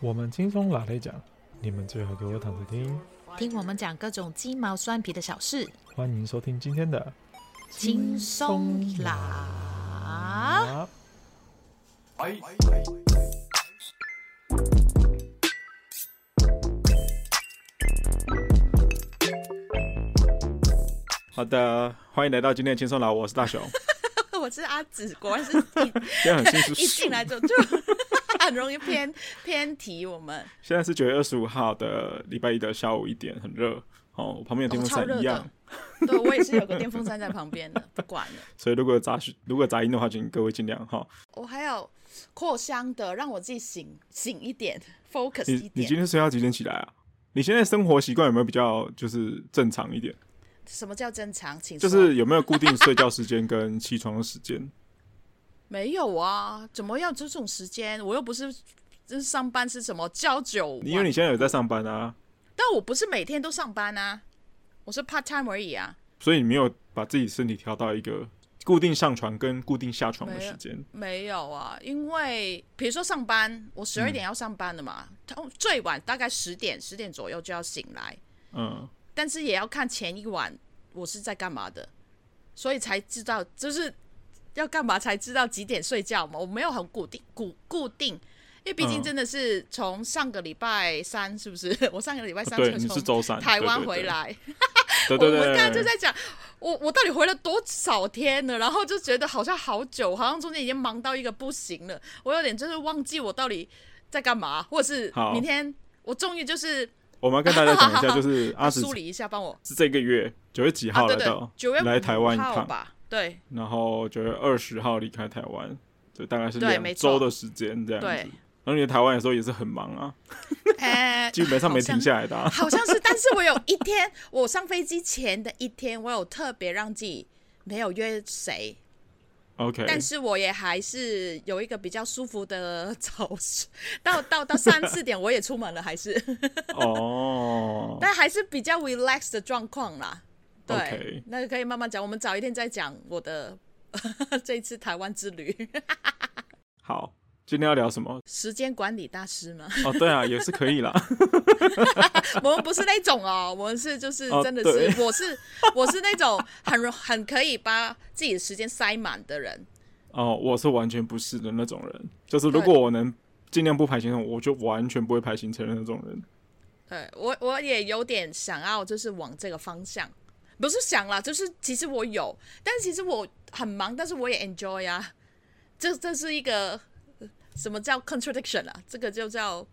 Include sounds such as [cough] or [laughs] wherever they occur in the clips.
我们轻松拿来讲，你们最好给我躺着听，听我们讲各种鸡毛蒜皮的小事。欢迎收听今天的轻松拿。好的，欢迎来到今天的轻松拿，我是大雄，[laughs] 我是阿紫，果然是一 [laughs] [laughs] 一进来就就。很容易偏 [laughs] 偏题。我们现在是九月二十五号的礼拜一的下午一点，很热。哦，我旁边有电风扇一样。哦、对，我也是有个电风扇在旁边的，[laughs] 不管了。所以如果有杂如果杂音的话，请各位尽量哈。我还有扩香的，让我自己醒醒一点，focus 一点。你，你今天睡到几点起来啊？你现在生活习惯有没有比较就是正常一点？什么叫正常？请就是有没有固定睡觉时间跟起床的时间？没有啊，怎么要这种时间？我又不是，就是上班是什么朝九？因为你现在有在上班啊。但我不是每天都上班啊，我是 part time 而已啊。所以你没有把自己身体调到一个固定上床跟固定下床的时间？没有啊，因为比如说上班，我十二点要上班的嘛，通最晚大概十点，十点左右就要醒来。嗯。但是也要看前一晚我是在干嘛的，所以才知道就是。要干嘛才知道几点睡觉嘛？我没有很固定固固定，因为毕竟真的是从上个礼拜三，是不是？[laughs] 我上个礼拜三是从台湾回来，[laughs] [laughs] 我们刚刚就在讲，我我到底回了多少天了？然后就觉得好像好久，好像中间已经忙到一个不行了，我有点就是忘记我到底在干嘛，或者是明天我终于就是我们要跟大家讲一下，就是阿紫梳理一下，帮我是这个月九月几号来到？九月来台湾一趟吧。对，然后九月二十号离开台湾，就大概是两周的时间这样子。对，然后你在台湾的时候也是很忙啊，[laughs] 欸、基本上没停下来的、啊好。好像是，[laughs] 但是我有一天，我上飞机前的一天，我有特别让自己没有约谁。OK，但是我也还是有一个比较舒服的 [laughs] 早，到到到三四点我也出门了，还是哦，oh. 但还是比较 relax 的状况啦。对.那个可以慢慢讲，我们早一天再讲我的 [laughs] 这一次台湾之旅。[laughs] 好，今天要聊什么？时间管理大师吗？哦，对啊，[laughs] 也是可以啦。我们不是那种哦，我们是就是真的是，哦、我是我是那种很很可以把自己的时间塞满的人。哦，我是完全不是的那种人，就是如果我能尽量不排行程，我就完全不会排行程的那种人。对，我我也有点想要，就是往这个方向。不是想啦，就是其实我有，但是其实我很忙，但是我也 enjoy 啊。这这是一个什么叫 contradiction 啊？这个就叫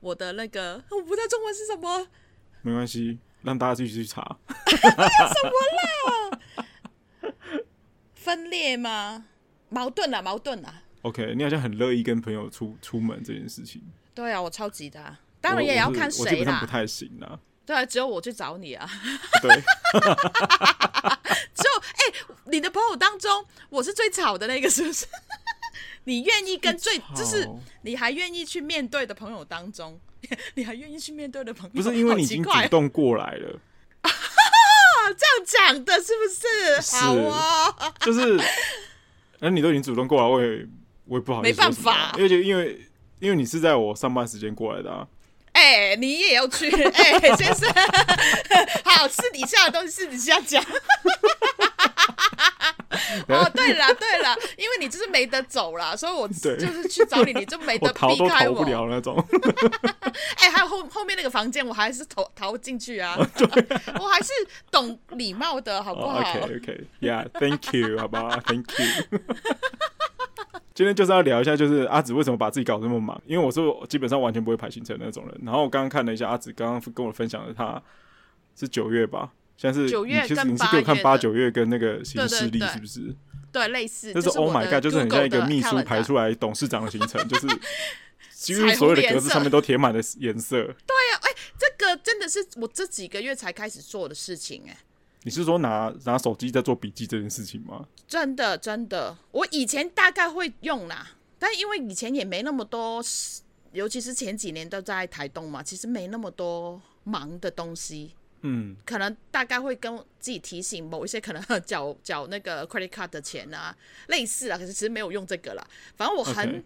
我的那个，我不知道中文是什么。没关系，让大家继续去查。[laughs] 什么啦？分裂吗？矛盾啊，矛盾啊。OK，你好像很乐意跟朋友出出门这件事情。对啊，我超级的，当然也要看谁啦。我基本上不太行啊。对啊，只有我去找你啊。[laughs] 对，[laughs] 只有哎、欸，你的朋友当中，我是最吵的那个，是不是？[laughs] 你愿意跟最，最就是你还愿意去面对的朋友当中，你还愿意去面对的朋友，不是因为你已经主动过来了？这样讲的是不是？是好啊，就是，那你都已经主动过来，我也我也不好意思，没办法，因为因为因为你是在我上班时间过来的啊。哎、欸，你也要去？[laughs] 哎、欸，先生，[laughs] 好，私底下的东西私底下讲。哦，对了，对了，因为你就是没得走了，所以我就是去找你，你就没得 [laughs] 避开我，我逃都逃不了那种。哎、欸，还有后后面那个房间，我还是逃逃进去啊。对我还是懂礼貌的，好不好？OK，OK，Yeah，Thank you，好不好？Thank you。[laughs] 今天就是要聊一下，就是阿紫为什么把自己搞得那么忙？因为我是基本上完全不会排行程的那种人。然后我刚刚看了一下阿紫刚刚跟我分享的，他是九月吧？现在是九月，其实你是给我看八九月跟那个行事历是不是？对，类似。就是 Oh my God，就是很像一个秘书排出来董事长的行程，就是 [laughs] 几乎所有的格子上面都填满了颜色。对呀，哎，这个真的是我这几个月才开始做的事情，哎。你是说拿拿手机在做笔记这件事情吗？真的真的，我以前大概会用啦，但因为以前也没那么多，尤其是前几年都在台东嘛，其实没那么多忙的东西。嗯，可能大概会跟自己提醒某一些可能 [laughs] 缴缴那个 credit card 的钱啊，类似啊，可是其实没有用这个啦。反正我很。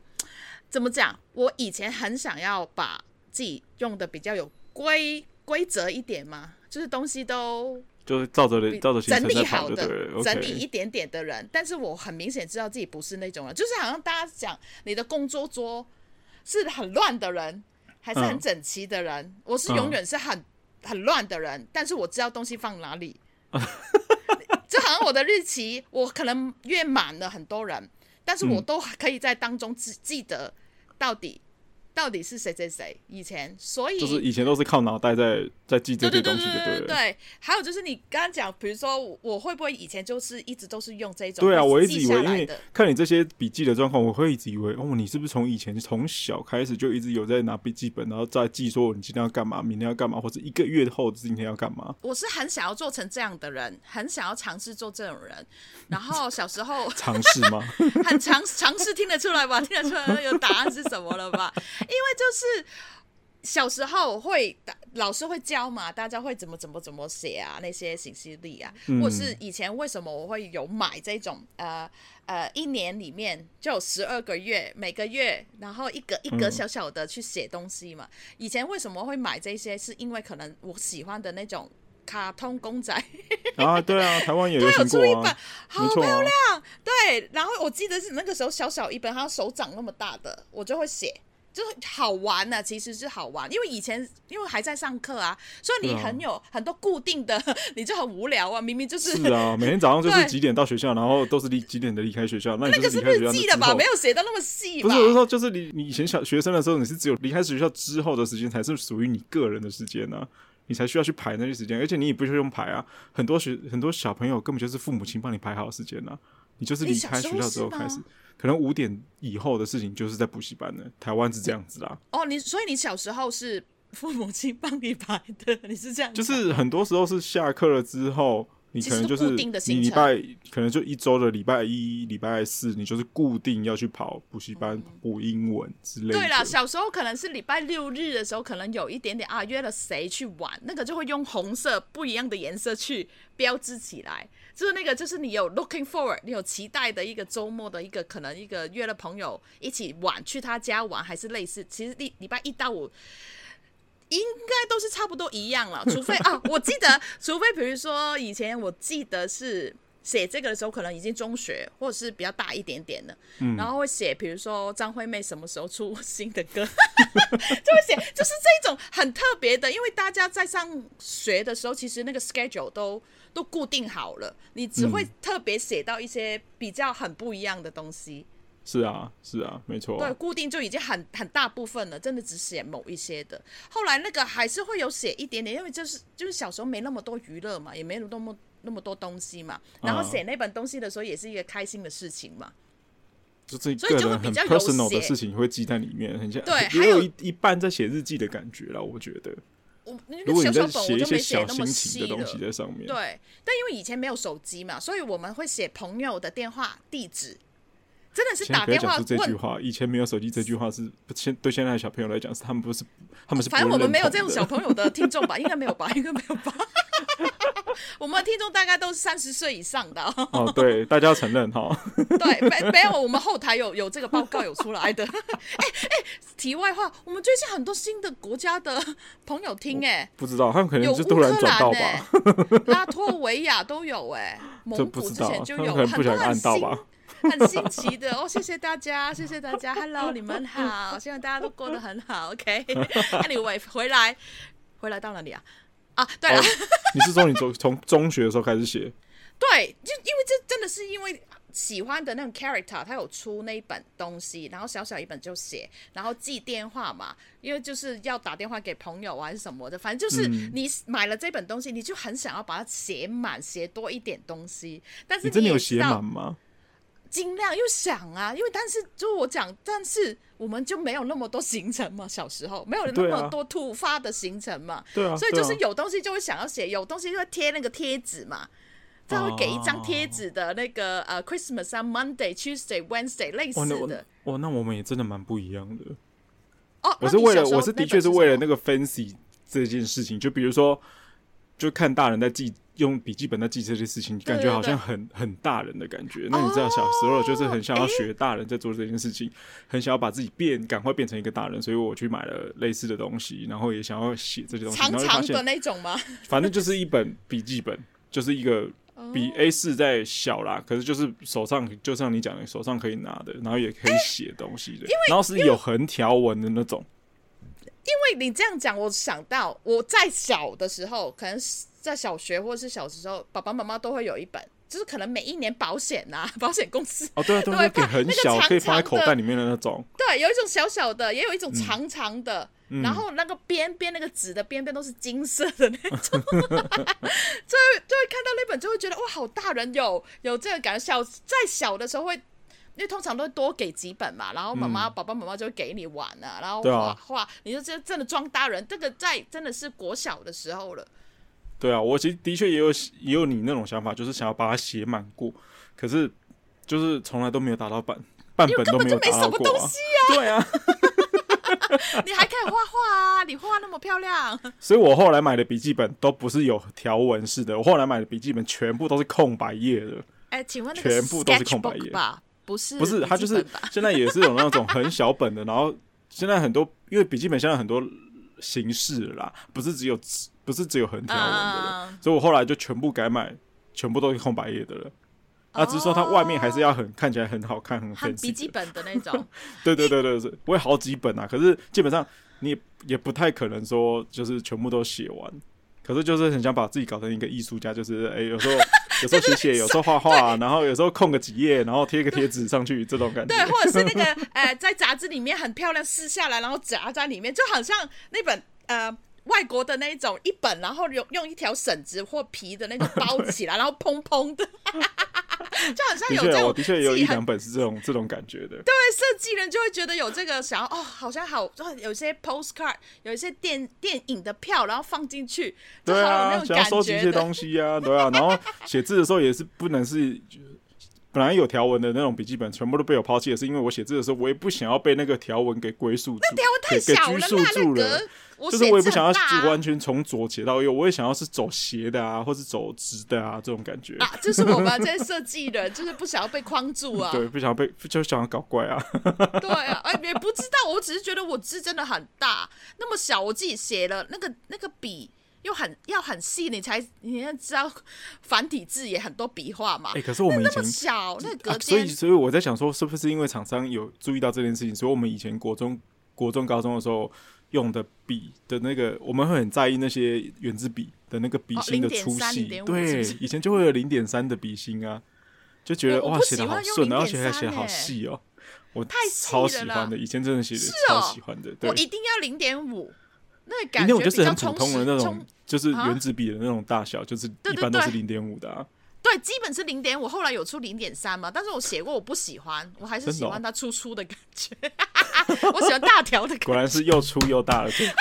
怎么讲？我以前很想要把自己用的比较有规规则一点嘛，就是东西都就是照着照着整理好的，对整理一点点的人。但是我很明显知道自己不是那种人，就是好像大家讲你的工作桌是很乱的人，还是很整齐的人？嗯、我是永远是很、嗯、很乱的人，但是我知道东西放哪里。[laughs] 就好像我的日期，我可能约满了很多人，但是我都可以在当中记记得到底。到底是谁谁谁？以前，所以就是以前都是靠脑袋在在记这些东西，对对对。还有就是你刚刚讲，比如说我会不会以前就是一直都是用这种？对啊，我一直以为，因为看你这些笔记的状况，我会一直以为，哦，你是不是从以前从小开始就一直有在拿笔记本，然后再记说你今天要干嘛，明天要干嘛，或者一个月后今天要干嘛？我是很想要做成这样的人，很想要尝试做这种人。然后小时候尝试吗？[laughs] 很尝尝试听得出来吧？听得出来有答案是什么了吧？因为就是小时候会老师会教嘛，大家会怎么怎么怎么写啊，那些信息力啊，嗯、或者是以前为什么我会有买这种呃呃一年里面就有十二个月，每个月然后一个一个小小的去写东西嘛。嗯、以前为什么会买这些？是因为可能我喜欢的那种卡通公仔 [laughs] 啊，对啊，台湾也有出一本，好漂亮。啊、对，然后我记得是那个时候小小一本，它手掌那么大的，我就会写。就是好玩呢、啊，其实是好玩，因为以前因为还在上课啊，所以你很有、啊、很多固定的，[laughs] 你就很无聊啊。明明就是是啊，每天早上就是几点到学校，然后都是离几点的离开学校。那你那个是日记的吧？没有写到那么细。不是，我是说，就是你你以前小学生的时候，你是只有离开学校之后的时间才是属于你个人的时间呢、啊，你才需要去排那些时间，而且你也不需要用排啊。很多学很多小朋友根本就是父母亲帮你排好时间呢、啊，你就是离开学校之后开始。可能五点以后的事情就是在补习班了。台湾是这样子啦。哦，你所以你小时候是父母亲帮你排的，[laughs] 你是这样？就是很多时候是下课了之后，你可能就是你礼拜可能就一周的礼拜一、礼拜四，你就是固定要去跑补习班补英文之类的。对啦，小时候可能是礼拜六日的时候，可能有一点点啊，约了谁去玩，那个就会用红色不一样的颜色去标志起来。就是那个，就是你有 looking forward，你有期待的一个周末的一个可能一个约了朋友一起玩，去他家玩，还是类似。其实礼礼拜一到五应该都是差不多一样了，[laughs] 除非啊，我记得，除非比如说以前我记得是写这个的时候，可能已经中学或者是比较大一点点的，嗯、然后会写，比如说张惠妹什么时候出新的歌，[laughs] 就会写，就是这种很特别的，因为大家在上学的时候，其实那个 schedule 都。都固定好了，你只会特别写到一些比较很不一样的东西。嗯、是啊，是啊，没错。对，固定就已经很很大部分了，真的只写某一些的。后来那个还是会有写一点点，因为就是就是小时候没那么多娱乐嘛，也没有那么那么多东西嘛。然后写那本东西的时候，也是一个开心的事情嘛。就这个人很 personal 的事情会记在里面，很像对，还有一一半在写日记的感觉了，我觉得。我那个小小本我就没写那么细的东西在上面。对，但因为以前没有手机嘛，所以我们会写朋友的电话地址，真的是打电话问。这句话，以前没有手机这句话是现对现在的小朋友来讲是他们不是他们是。反正我们没有这种小朋友的听众吧？应该没有吧？应该没有吧？我们的听众大概都是三十岁以上的哦。对，大家要承认哈。[laughs] 对，没没有，我们后台有有这个报告有出来的。[laughs] 哎哎，题外话，我们最近很多新的国家的朋友听哎，不知道他们可能是突然转到吧。[laughs] 拉脱维亚都有哎，蒙古之前就有，很多很新 [laughs] 很新奇的哦。谢谢大家，谢谢大家，Hello，你们好，希望大家都过得很好。OK，Anyway，[laughs] 回来回来到哪里啊？啊，对了，哦、你是说你从从中学的时候开始写？[laughs] 对，就因为这真的是因为喜欢的那种 character，他有出那一本东西，然后小小一本就写，然后记电话嘛，因为就是要打电话给朋友啊还是什么的，反正就是你买了这本东西，你就很想要把它写满，写多一点东西。但是你，你真的有写满吗？尽量又想啊，因为但是就我讲，但是我们就没有那么多行程嘛，小时候没有那么多突发的行程嘛，对啊，所以就是有东西就会想要写，有东西就会贴那个贴纸嘛，他会给一张贴纸的那个呃 Christmas 啊，Monday、Tuesday、Wednesday 类似的。哦，那我们也真的蛮不一样的。哦，我是为了，我是的确是为了那个 fancy 这件事情，就比如说。就看大人在记。用笔记本在记这些事情，感觉好像很很大人的感觉。那你知道小时候就是很想要学大人在做这件事情，哦、很想要把自己变，赶快变成一个大人，所以我去买了类似的东西，然后也想要写这些东西。长长的那种吗？反正就是一本笔记本，就是一个比 A 四再小啦，可是就是手上就像你讲的，手上可以拿的，然后也可以写东西的，然后是有横条纹的那种。因为你这样讲，我想到我在小的时候，可能。在小学或者是小时候，爸爸妈妈都会有一本，就是可能每一年保险呐、啊，[laughs] 保险公司哦，对啊，都会给很小，可以放在口袋里面的那种。对，有一种小小的，也有一种长长的，嗯、然后那个边边那个纸的边边都是金色的那种，[laughs] 就会就会看到那本就会觉得哇，好大人有有这个感觉。小在小的时候会，因为通常都会多给几本嘛，然后妈妈、嗯、爸爸妈妈就会给你玩啊，然后画画，啊、你就真真的装大人。这个在真的是国小的时候了。对啊，我其实的确也有也有你那种想法，就是想要把它写满过，可是就是从来都没有达到半半本都没有达到过啊。[laughs] 对啊，[laughs] 你还可以画画啊，你画那么漂亮。[laughs] 所以我后来买的笔记本都不是有条纹式的，我后来买的笔记本全部都是空白页的。哎，请问全部都是空白页吧？不是，不是，它就是现在也是有那种很小本的，然后 [laughs] 现在很多因为笔记本现在很多形式啦，不是只有。不是只有横条纹的了，uh, 所以我后来就全部改买，全部都是空白页的了。啊，只是说它外面还是要很看起来很好看，很很笔记本的那种。对对对对对，我有好几本啊，可是基本上你也，也不太可能说就是全部都写完。可是就是很想把自己搞成一个艺术家，就是 [laughs] 哎、欸，有时候有时候写写，有时候画画，然后有时候空个几页，然后贴个贴纸上去，这种感觉。对，或者是那个呃，在杂志里面很漂亮撕下来，然后夹在里面，就好像那本呃。外国的那一种一本，然后用用一条绳子或皮的那种包起来，然后砰砰的，[laughs] 就好像有这种。的确有一两本是这种这种感觉的。对，设计人就会觉得有这个想要哦，好像好，有些 postcard，有一些电电影的票，然后放进去，就好有那种感觉。对啊，想要收集一些东西啊，对啊，然后写字的时候也是不能是。本来有条纹的那种笔记本，全部都被我抛弃了，是因为我写字的时候，我也不想要被那个条纹给归宿住，那条纹太小了，给拘束住了。就是我也不想要完全从左写到右，我也想要是走斜的啊，或是走直的啊，这种感觉。啊，就是我们这些设计人，就是不想要被框住啊。[laughs] 对，不想要被，就想要搞怪啊。[laughs] 对啊，哎，也不知道，我只是觉得我字真的很大，那么小，我自己写了那个那个笔。又很要很细，你才你要知道繁体字也很多笔画嘛。哎、欸，可是我们以前那么小，那个、啊、所以所以我在想说，是不是因为厂商有注意到这件事情，所以我们以前国中、国中、高中的时候用的笔的那个，我们会很在意那些圆珠笔的那个笔芯的粗细。对，以前就会有零点三的笔芯啊，就觉得哇，写的好顺，而且还写好细哦。我太超喜欢的，以前真的写的超喜欢的。对，我一定要零点五。那感觉就是很普通的那种，就是原子笔的那种大小，就是一般都是零点五的啊。对，基本是零点五，后来有出零点三嘛，但是我写过，我不喜欢，我还是喜欢它粗粗的感觉。[laughs] 我喜欢大条的感觉。[laughs] 果然是又粗又大的最好。[laughs]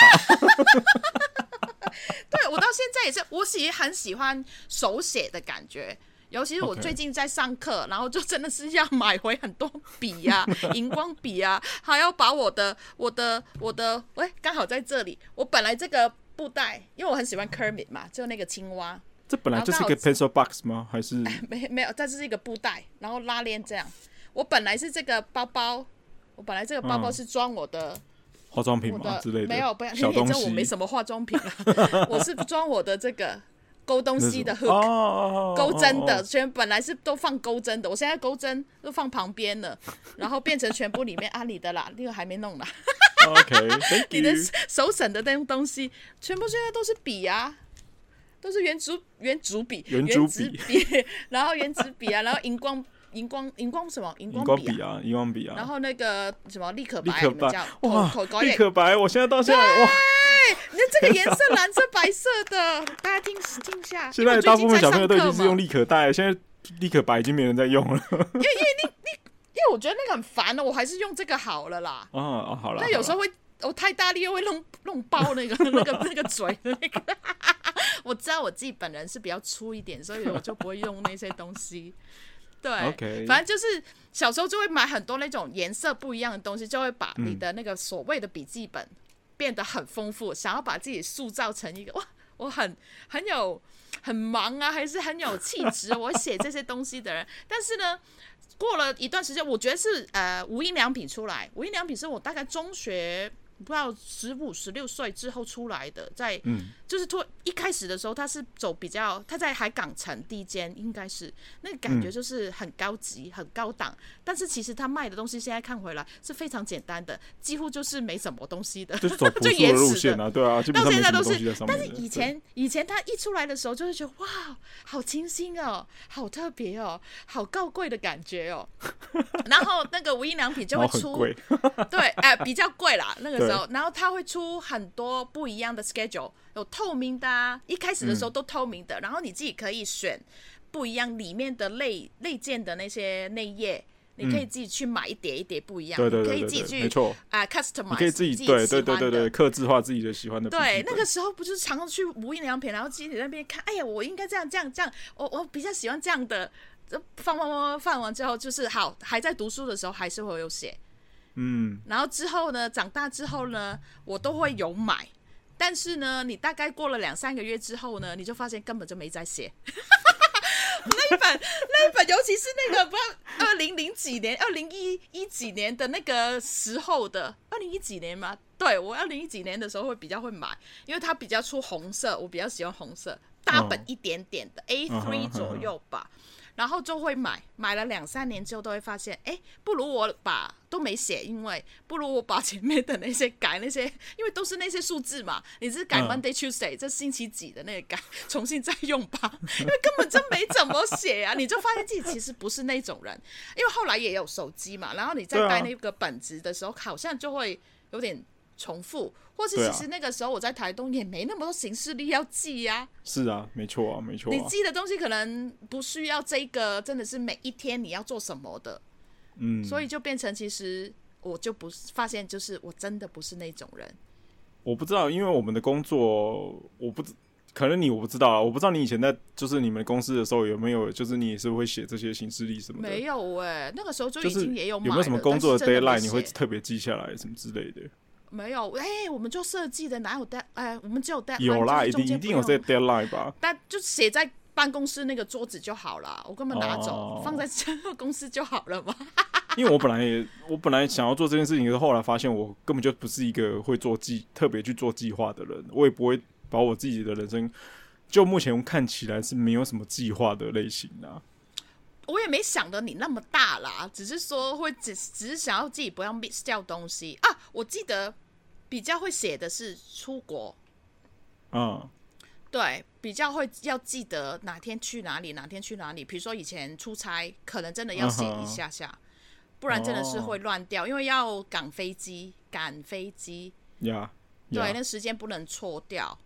对，我到现在也是，我其实很喜欢手写的感觉。尤其是我最近在上课.然后就真的是要买回很多笔呀、啊，荧光笔啊，还要把我的、我的、我的，喂，刚好在这里。我本来这个布袋，因为我很喜欢 Kermit 嘛，就那个青蛙。这本来就是一个 pencil box 吗？还是？[laughs] 没没有，这是一个布袋，然后拉链这样。我本来是这个包包，我本来这个包包是装我的、嗯、化妆品嘛之类的，没有，不要，[laughs] 你也知道我没什么化妆品啊，[laughs] 我是装我的这个。勾东西的 hook，钩针的，全本来是都放钩针的，我现在钩针都放旁边了，然后变成全部里面啊，你的啦，那个还没弄呢。OK，你的手省的那种东西，全部现在都是笔啊，都是圆珠圆珠笔，圆珠笔，[laughs] 然后圆珠笔啊，然后荧光荧光荧光什么荧光笔啊，荧光笔啊，然后那个什么立可白，立可白，哇，立可白，我现在到现在哇。你看这个颜色，蓝色、白色的，大家听听下。现在大部分小朋友都已经是用立可带，现在立可白已经没人在用了。因为因为立立，因为我觉得那个很烦了，我还是用这个好了啦。哦哦，好了。那有时候会，我太大力又会弄弄爆那个 [laughs] 那个那个嘴的那个。[laughs] 我知道我自己本人是比较粗一点，所以我就不会用那些东西。对，[laughs] Okay. 反正就是小时候就会买很多那种颜色不一样的东西，就会把你的那个所谓的笔记本。变得很丰富，想要把自己塑造成一个哇！我很很有很忙啊，还是很有气质，我写这些东西的人。但是呢，过了一段时间，我觉得是呃无印良品出来，无印良品是我大概中学。不知道十五、十六岁之后出来的，在、嗯、就是突一开始的时候，他是走比较，他在海港城第一间，应该是那个感觉就是很高级、嗯、很高档。但是其实他卖的东西，现在看回来是非常简单的，几乎就是没什么东西的，就是走 [laughs] 朴素的路线啊，对啊，到现在都是。但是以前以前他一出来的时候，就会觉得哇，好清新哦，好特别哦，好高贵的感觉哦。[laughs] 然后那个无印良品就会出，对，哎、呃，比较贵啦，那个 [laughs] 然后他会出很多不一样的 schedule，有透明的啊，一开始的时候都透明的，嗯、然后你自己可以选不一样里面的类类件的那些内页，你可以自己去买一叠一叠不一样，对对可以自己去没错啊 customize，你可以自己对对对对对客制化自己的喜欢的。对，那个时候不就是常常去无印良品，然后自己在那边看，哎呀，我应该这样这样这样，我我比较喜欢这样的，放放放放完之后就是好，还在读书的时候还是会有写。嗯，然后之后呢，长大之后呢，我都会有买，但是呢，你大概过了两三个月之后呢，你就发现根本就没在写。[laughs] 那一本，那一本，尤其是那个不知道二零零几年、二零一一几年的那个时候的，二零一几年吗？对，我二零一几年的时候会比较会买，因为它比较出红色，我比较喜欢红色，大本一点点的、A three 左右吧。Uh-huh, uh-huh. 然后就会买，买了两三年之后都会发现，哎，不如我把都没写，因为不如我把前面的那些改那些，因为都是那些数字嘛，你是改 Monday Tuesday、嗯、这星期几的那个改，[laughs] 重新再用吧，因为根本就没怎么写啊，[laughs] 你就发现自己其实不是那种人，因为后来也有手机嘛，然后你在带那个本子的时候，好像就会有点。重复，或是其实那个时候我在台东也没那么多行事历要记呀、啊。是啊，没错啊，没错、啊。你记的东西可能不需要这个，真的是每一天你要做什么的。嗯。所以就变成其实我就不是发现，就是我真的不是那种人。我不知道，因为我们的工作，我不可能你我不知道啊，我不知道你以前在就是你们公司的时候有没有，就是你也是会写这些行事历什么的。没有哎、欸，那个时候就已经也有、就是、有没有什么工作的 deadline 你会特别记下来什么之类的？没有，哎、欸，我们就设计的哪有 dead，哎，我们只有 deadline，有啦，一定一定有这个 deadline 吧？但就写在办公室那个桌子就好了，我根本拿走、哦、放在公司就好了嘛。[laughs] 因为我本来也，我本来想要做这件事情，可是后来发现我根本就不是一个会做计、特别去做计划的人，我也不会把我自己的人生，就目前看起来是没有什么计划的类型啊。我也没想的你那么大啦，只是说会只只是想要自己不要 miss 掉东西啊。我记得比较会写的是出国，嗯，对，比较会要记得哪天去哪里，哪天去哪里。比如说以前出差，可能真的要写一下下，嗯，不然真的是会乱掉，因为要赶飞机，赶飞机，呀，对，那时间不能错掉。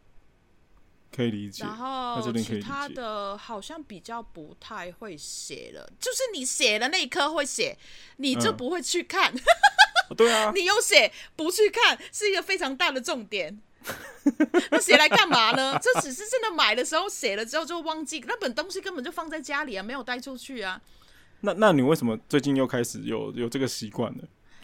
可以理解，然后其他的好像比较不太会写了，就是你写的那一刻会写，你就不会去看。嗯、对啊，[laughs] 你有写不去看是一个非常大的重点。[laughs] 那写来干嘛呢？这只是真的买的时候写了之后就忘记，那本东西根本就放在家里啊，没有带出去啊。那那你为什么最近又开始有有这个习惯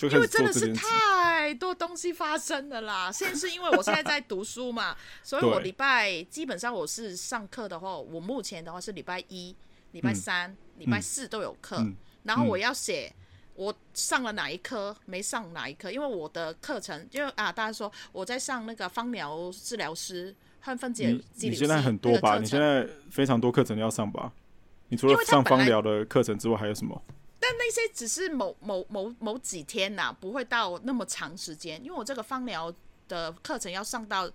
呢？因为真的是太多东西发生了啦！[laughs] 现在是因为我现在在读书嘛，[laughs] 所以我礼拜基本上我是上课的话，我目前的话是礼拜一、礼拜三、礼拜四都有课，嗯，然后我要写我上了哪一科，没上哪一科，因为我的课程，因为啊，大家说我在上那个芳疗治疗师和分解你，你现在很多吧？你现在非常多课程要上吧？你除了上芳疗的课程之外，还有什么？但那些只是某某某某几天呐、啊，不会到那么长时间，因为我这个芳疗的课程要上到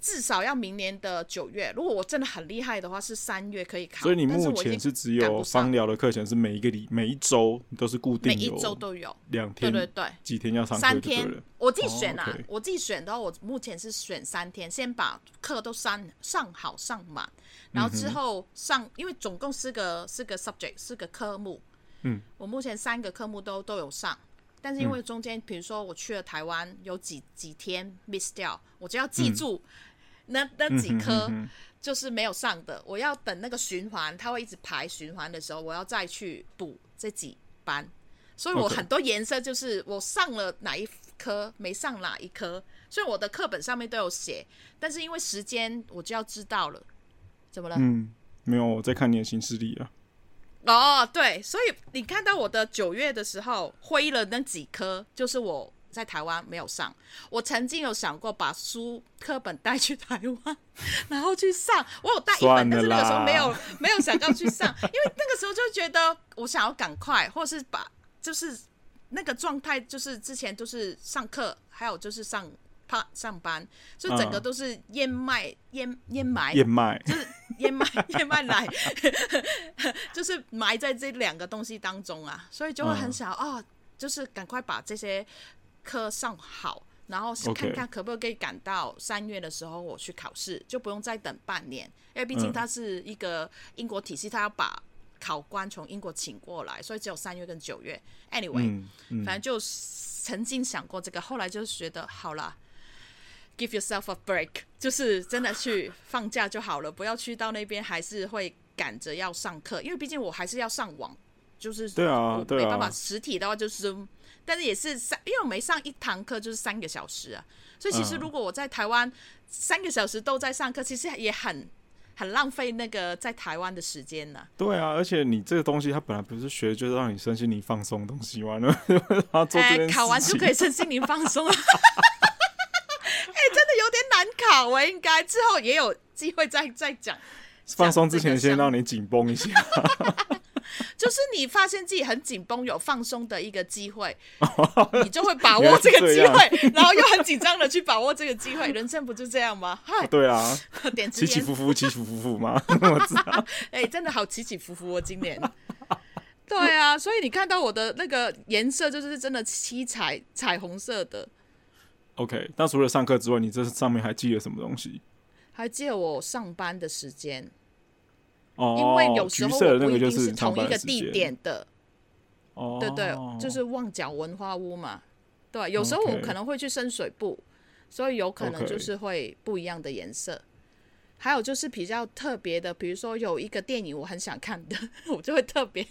至少要明年的九月。如果我真的很厉害的话，是三月可以考。所以你目前是只有芳疗的课程是每一个礼每一周都是固定，每一周都有两天，对对对，几天要上三天，我自己选啊，oh, okay. 我自己选的话，我目前是选三天，先把课都上上好上满，然后之后上，嗯、因为总共四个四个 subject 四个科目。嗯，我目前三个科目都都有上，但是因为中间，比如说我去了台湾，有几几天 miss 掉，我就要记住那、嗯、那几科就是没有上的，我要等那个循环，它会一直排循环的时候，我要再去补这几班，所以我很多颜色就是我上了哪一科，没上哪一科。所以我的课本上面都有写，但是因为时间我就要知道了，怎么了？嗯，没有，我在看你的行事历啊。哦，对，所以你看到我的九月的时候灰了那几科，就是我在台湾没有上。我曾经有想过把书课本带去台湾，然后去上。我有带一本，但是那个时候没有没有想要去上，因为那个时候就觉得我想要赶快，或是把就是那个状态，就是之前就是上课，还有就是上。怕上班，就整个都是燕麦、燕燕麦、燕麦，就是燕麦、[laughs] 燕麦奶，[laughs] 就是埋在这两个东西当中啊，所以就会很想、嗯、哦，就是赶快把这些课上好，然后看看可不可以赶到三月的时候我去考试，就不用再等半年，因为毕竟它是一个英国体系，它要把考官从英国请过来，所以只有三月跟九月。Anyway，、嗯嗯、反正就曾经想过这个，后来就觉得好了。Give yourself a break，就是真的去放假就好了，不要去到那边还是会赶着要上课，因为毕竟我还是要上网，就是对啊，没办法实体的话就是，但是也是三，因为我没上一堂课就是三个小时啊，所以其实如果我在台湾三个小时都在上课，其实也很很浪费那个在台湾的时间呢。对啊，而且你这个东西它本来不是学就是让你身心灵放松的东西，完了然后做这件事情，考完就可以身心灵放松了。[laughs] 哎、欸，真的有点难考，我应该之后也有机会再再讲。[laughs] 放松之前，先让你紧绷一下。[laughs] 就是你发现自己很紧绷，有放松的一个机会，[laughs] 你就会把握这个机会，然后又很紧张的去把握这个机会。人生不就这样吗？嗨，对啊，起起伏伏，起起伏伏嘛。我知道。哎、欸，真的好起起伏伏哦，今年。对啊，所以你看到我的那个颜色，就是真的七彩彩虹色的。OK，那除了上课之外，你这上面还记得什么东西？还记得我上班的时间哦，因为有时候我不一定是同一个地点的。哦，对对，就是旺角文化屋嘛。对，有时候我可能会去深水埗.所以有可能就是会不一样的颜色。还有就是比较特别的，比如说有一个电影我很想看的，[laughs] 我就会特别，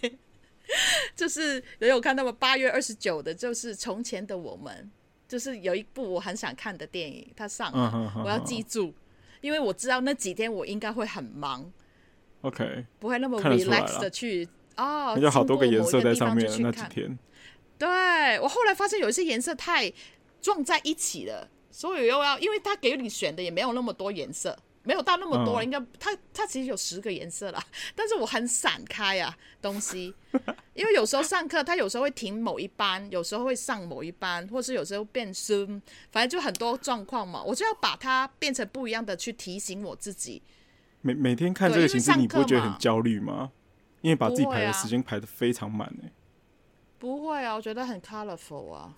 [laughs] 就是也有看到八月二十九的，就是从前的我们。就是有一部我很想看的电影，它上了，嗯，我要记住，因为我知道那几天我应该会很忙，OK，不会那么 relax 的去哦，有好多个颜色在上面那几天。对，我后来发现有一些颜色太撞在一起了，所以又要，因为他给你选的也没有那么多颜色。没有到那么多，嗯、应该它它其实有十个颜色啦，[laughs] 但是我很散开啊东西，[laughs] 因为有时候上课，它有时候会停某一班，有时候会上某一班，或是有时候变身，反正就很多状况嘛，我就要把它变成不一样的去提醒我自己。每每天看这个形式，你不会觉得很焦虑吗？因为把自己排的时间排的非常满呢。不会啊，我觉得很 colorful 啊，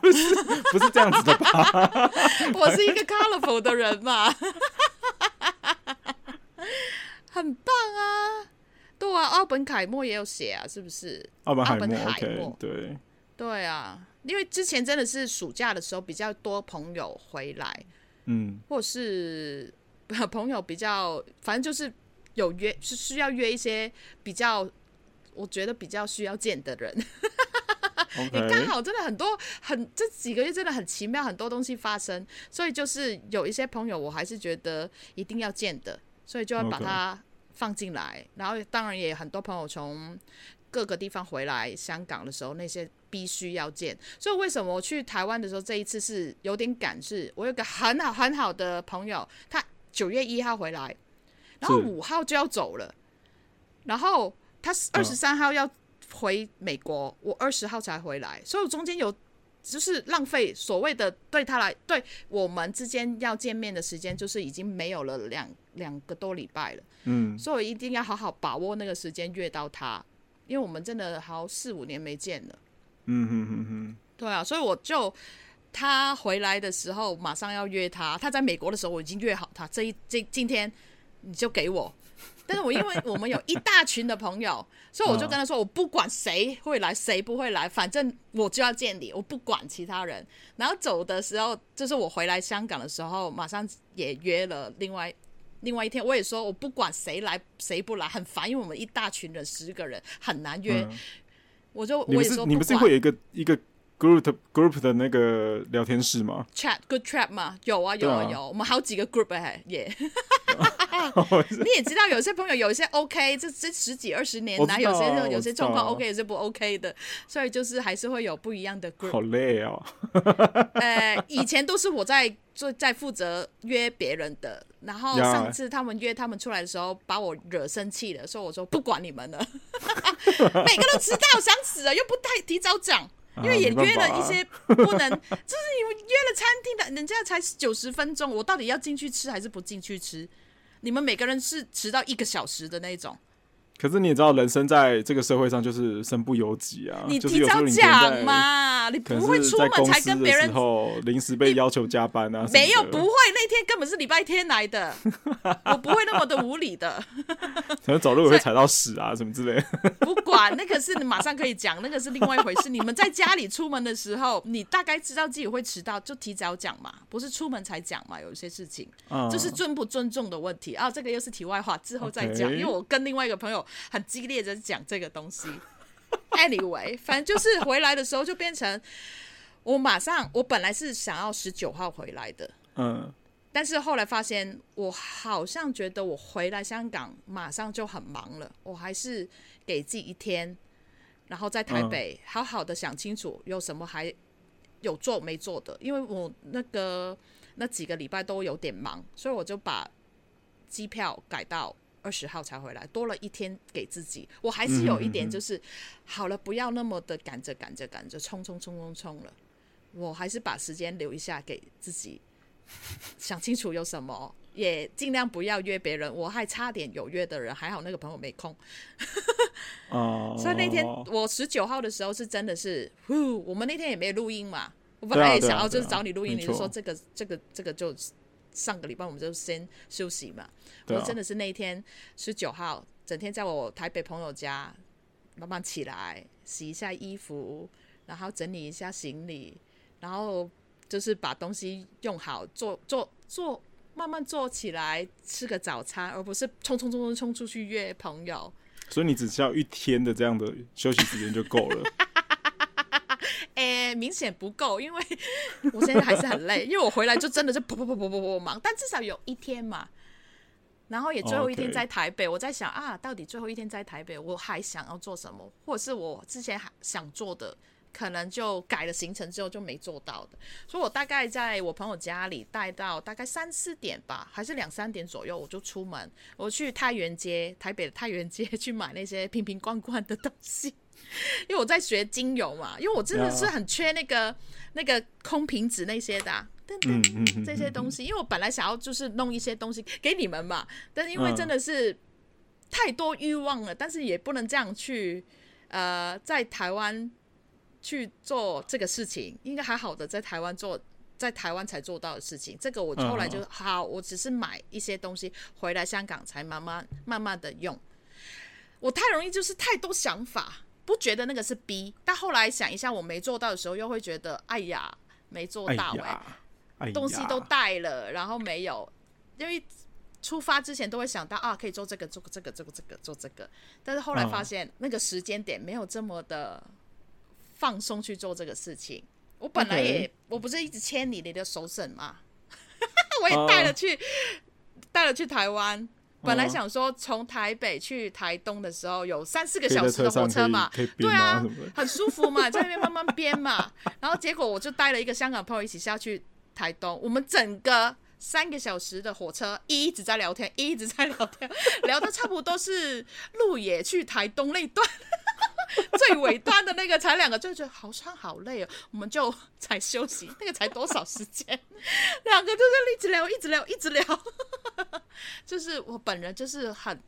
不 [laughs] 是不是这样子的吧？[laughs] 我是一个 colorful 的人嘛。[laughs] 很棒啊，对啊，奥本凯默也有写啊，是不是？奥本海默，海默 okay, 对，对啊，因为之前真的是暑假的时候比较多朋友回来，嗯，或是朋友比较，反正就是有约，是需要约一些比较，我觉得比较需要见的人。也刚好，真的很多，很这几个月真的很奇妙，很多东西发生，所以就是有一些朋友，我还是觉得一定要见的。所以就会把它放进来.然后当然也很多朋友从各个地方回来香港的时候，那些必须要见。所以为什么我去台湾的时候，这一次是有点赶？是我有个很好很好的朋友，他九月一号回来，然后五号就要走了，然后他二十三号要回美国，我二十号才回来，所以我中间有。就是浪费所谓的对他来，对我们之间要见面的时间，就是已经没有了两两个多礼拜了。嗯，所以我一定要好好把握那个时间约到他，因为我们真的好四五年没见了。嗯哼哼哼，对啊，所以我就他回来的时候马上要约他，他在美国的时候我已经约好他，这一这今天你就给我。但是我因为我们有一大群的朋友，[laughs] 所以我就跟他说，我不管谁会来，谁不会来，反正我就要见你，我不管其他人。然后走的时候，就是我回来香港的时候，马上也约了另外另外一天，我也说我不管谁来谁不来，很烦，因为我们一大群人十个人很难约。嗯、我就我也说，你们是会有一个一个 group group 的那个聊天室吗？Chat good trap 吗？有啊，有啊，有。我们好几个 group 哎，耶。[laughs] [laughs] 你也知道，有些朋友有一些 OK，这这十几二十年来，有些有些状况 OK，有些不 OK 的，所以就是还是会有不一样的 group。好累哦。[laughs] 呃，以前都是我在做，在负责约别人的，然后上次他们约他们出来的时候，把我惹生气了，所以我说不管你们了，每个都迟到，想死了，又不太提早讲。因为也约了一些不能，啊、[laughs] 就是你们约了餐厅的，人家才九十分钟，我到底要进去吃还是不进去吃？你们每个人是迟到一个小时的那种。可是你也知道，人生在这个社会上就是身不由己啊。你提早讲嘛，你不会出门才跟别人临时被要求加班啊？没有，不会，那天根本是礼拜天来的，[laughs] 我不会那么的无理的。[laughs] 可能走路也会踩到屎啊，什么之类的。不管那个是你马上可以讲，那个是另外一回事。你们在家里出门的时候，你大概知道自己会迟到，就提早讲嘛，不是出门才讲嘛。有一些事情，这是尊不尊重的问题啊。这个又是题外话，之后再讲。因为我跟另外一个朋友。很激烈的讲这个东西，anyway，[laughs] 反正就是回来的时候就变成我马上，我本来是想要十九号回来的，嗯，但是后来发现我好像觉得我回来香港马上就很忙了，我还是给自己一天，然后在台北好好的想清楚有什么还有做没做的，因为我那个那几个礼拜都有点忙，所以我就把机票改到。二十号才回来，多了一天给自己。我还是有一点，就是、嗯、好了，不要那么的赶着赶着赶着冲冲冲冲冲了。我还是把时间留一下给自己，想清楚有什么，也尽量不要约别人。我还差点有约的人，还好那个朋友没空。哦，[laughs] 所以那天我十九号的时候是真的是，呼，我们那天也没录音嘛。我本来也想要就是找你录音，你就说这个这个这个就。上个礼拜我们就先休息嘛，我真的是那一天十九号，整天在我台北朋友家，慢慢起来洗一下衣服，然后整理一下行李，然后就是把东西用好，做做做，慢慢做起来，吃个早餐，而不是冲冲冲冲冲出去约朋友。所以你只需要一天的这样的休息时间就够了。诶，明显不够，因为我现在还是很累，因为我回来就真的是噗噗噗噗噗噗忙，但至少有一天嘛，然后也最后一天在台北，我在想啊，到底最后一天在台北，我还想要做什么，或者是我之前还想做的，可能就改了行程之后就没做到的，所以我大概在我朋友家里待到大概三四点吧，还是两三点左右，我就出门，我去太原街，台北的太原街 [laughs] 去买那些瓶瓶罐罐的东西。[laughs] 因为我在学精油嘛，因为我真的是很缺那个那个空瓶子那些的，等等这些东西，因为我本来想要就是弄一些东西给你们嘛，但是因为真的是太多欲望了，但是也不能这样去呃在台湾去做这个事情，应该还好的，在台湾做，在台湾才做到的事情，这个我后来就好，我只是买一些东西回来香港才慢慢慢慢的用，我太容易就是太多想法。不觉得那个是 B，，但后来想一下，我没做到的时候，又会觉得，哎呀，没做到哎、欸哎，东西都带了，然后没有，因为出发之前都会想到啊，可以做这个，做这个，做这个，做这个，但是后来发现那个时间点没有这么的放松去做这个事情。我本来也.我不是一直牵你你的手绳吗？[laughs] 我也带了去，带、uh. 了去台湾。本来想说从台北去台东的时候有三四个小时的火车嘛，对啊，很舒服嘛，在那边慢慢编嘛。然后结果我就带了一个香港朋友一起下去台东，我们整个三个小时的火车一直在聊天，一直在聊天，聊的差不多是路野去台东那段。[laughs] 最尾端的那个才两个，就觉得好像好累哦，我们就才休息，那个才多少时间，两个就是一直聊，一直聊，一直聊，就是我本人就是很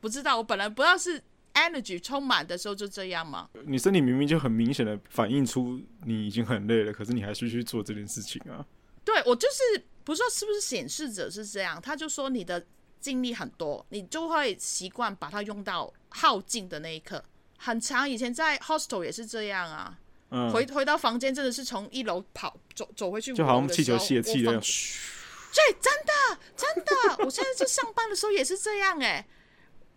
不知道，我本来不知道是 energy 充满的时候就这样吗？你身体明明就很明显的反映出你已经很累了，可是你还是去做这件事情啊？对，我就是不知道是不是显示者是这样，他就说你的精力很多，你就会习惯把它用到耗尽的那一刻。很长，以前在 hostel 也是这样啊。嗯、回回到房间，真的是从一楼跑走走回去，就好像气球泄气了。对，真的真的，我现在在上班的时候也是这样哎、欸。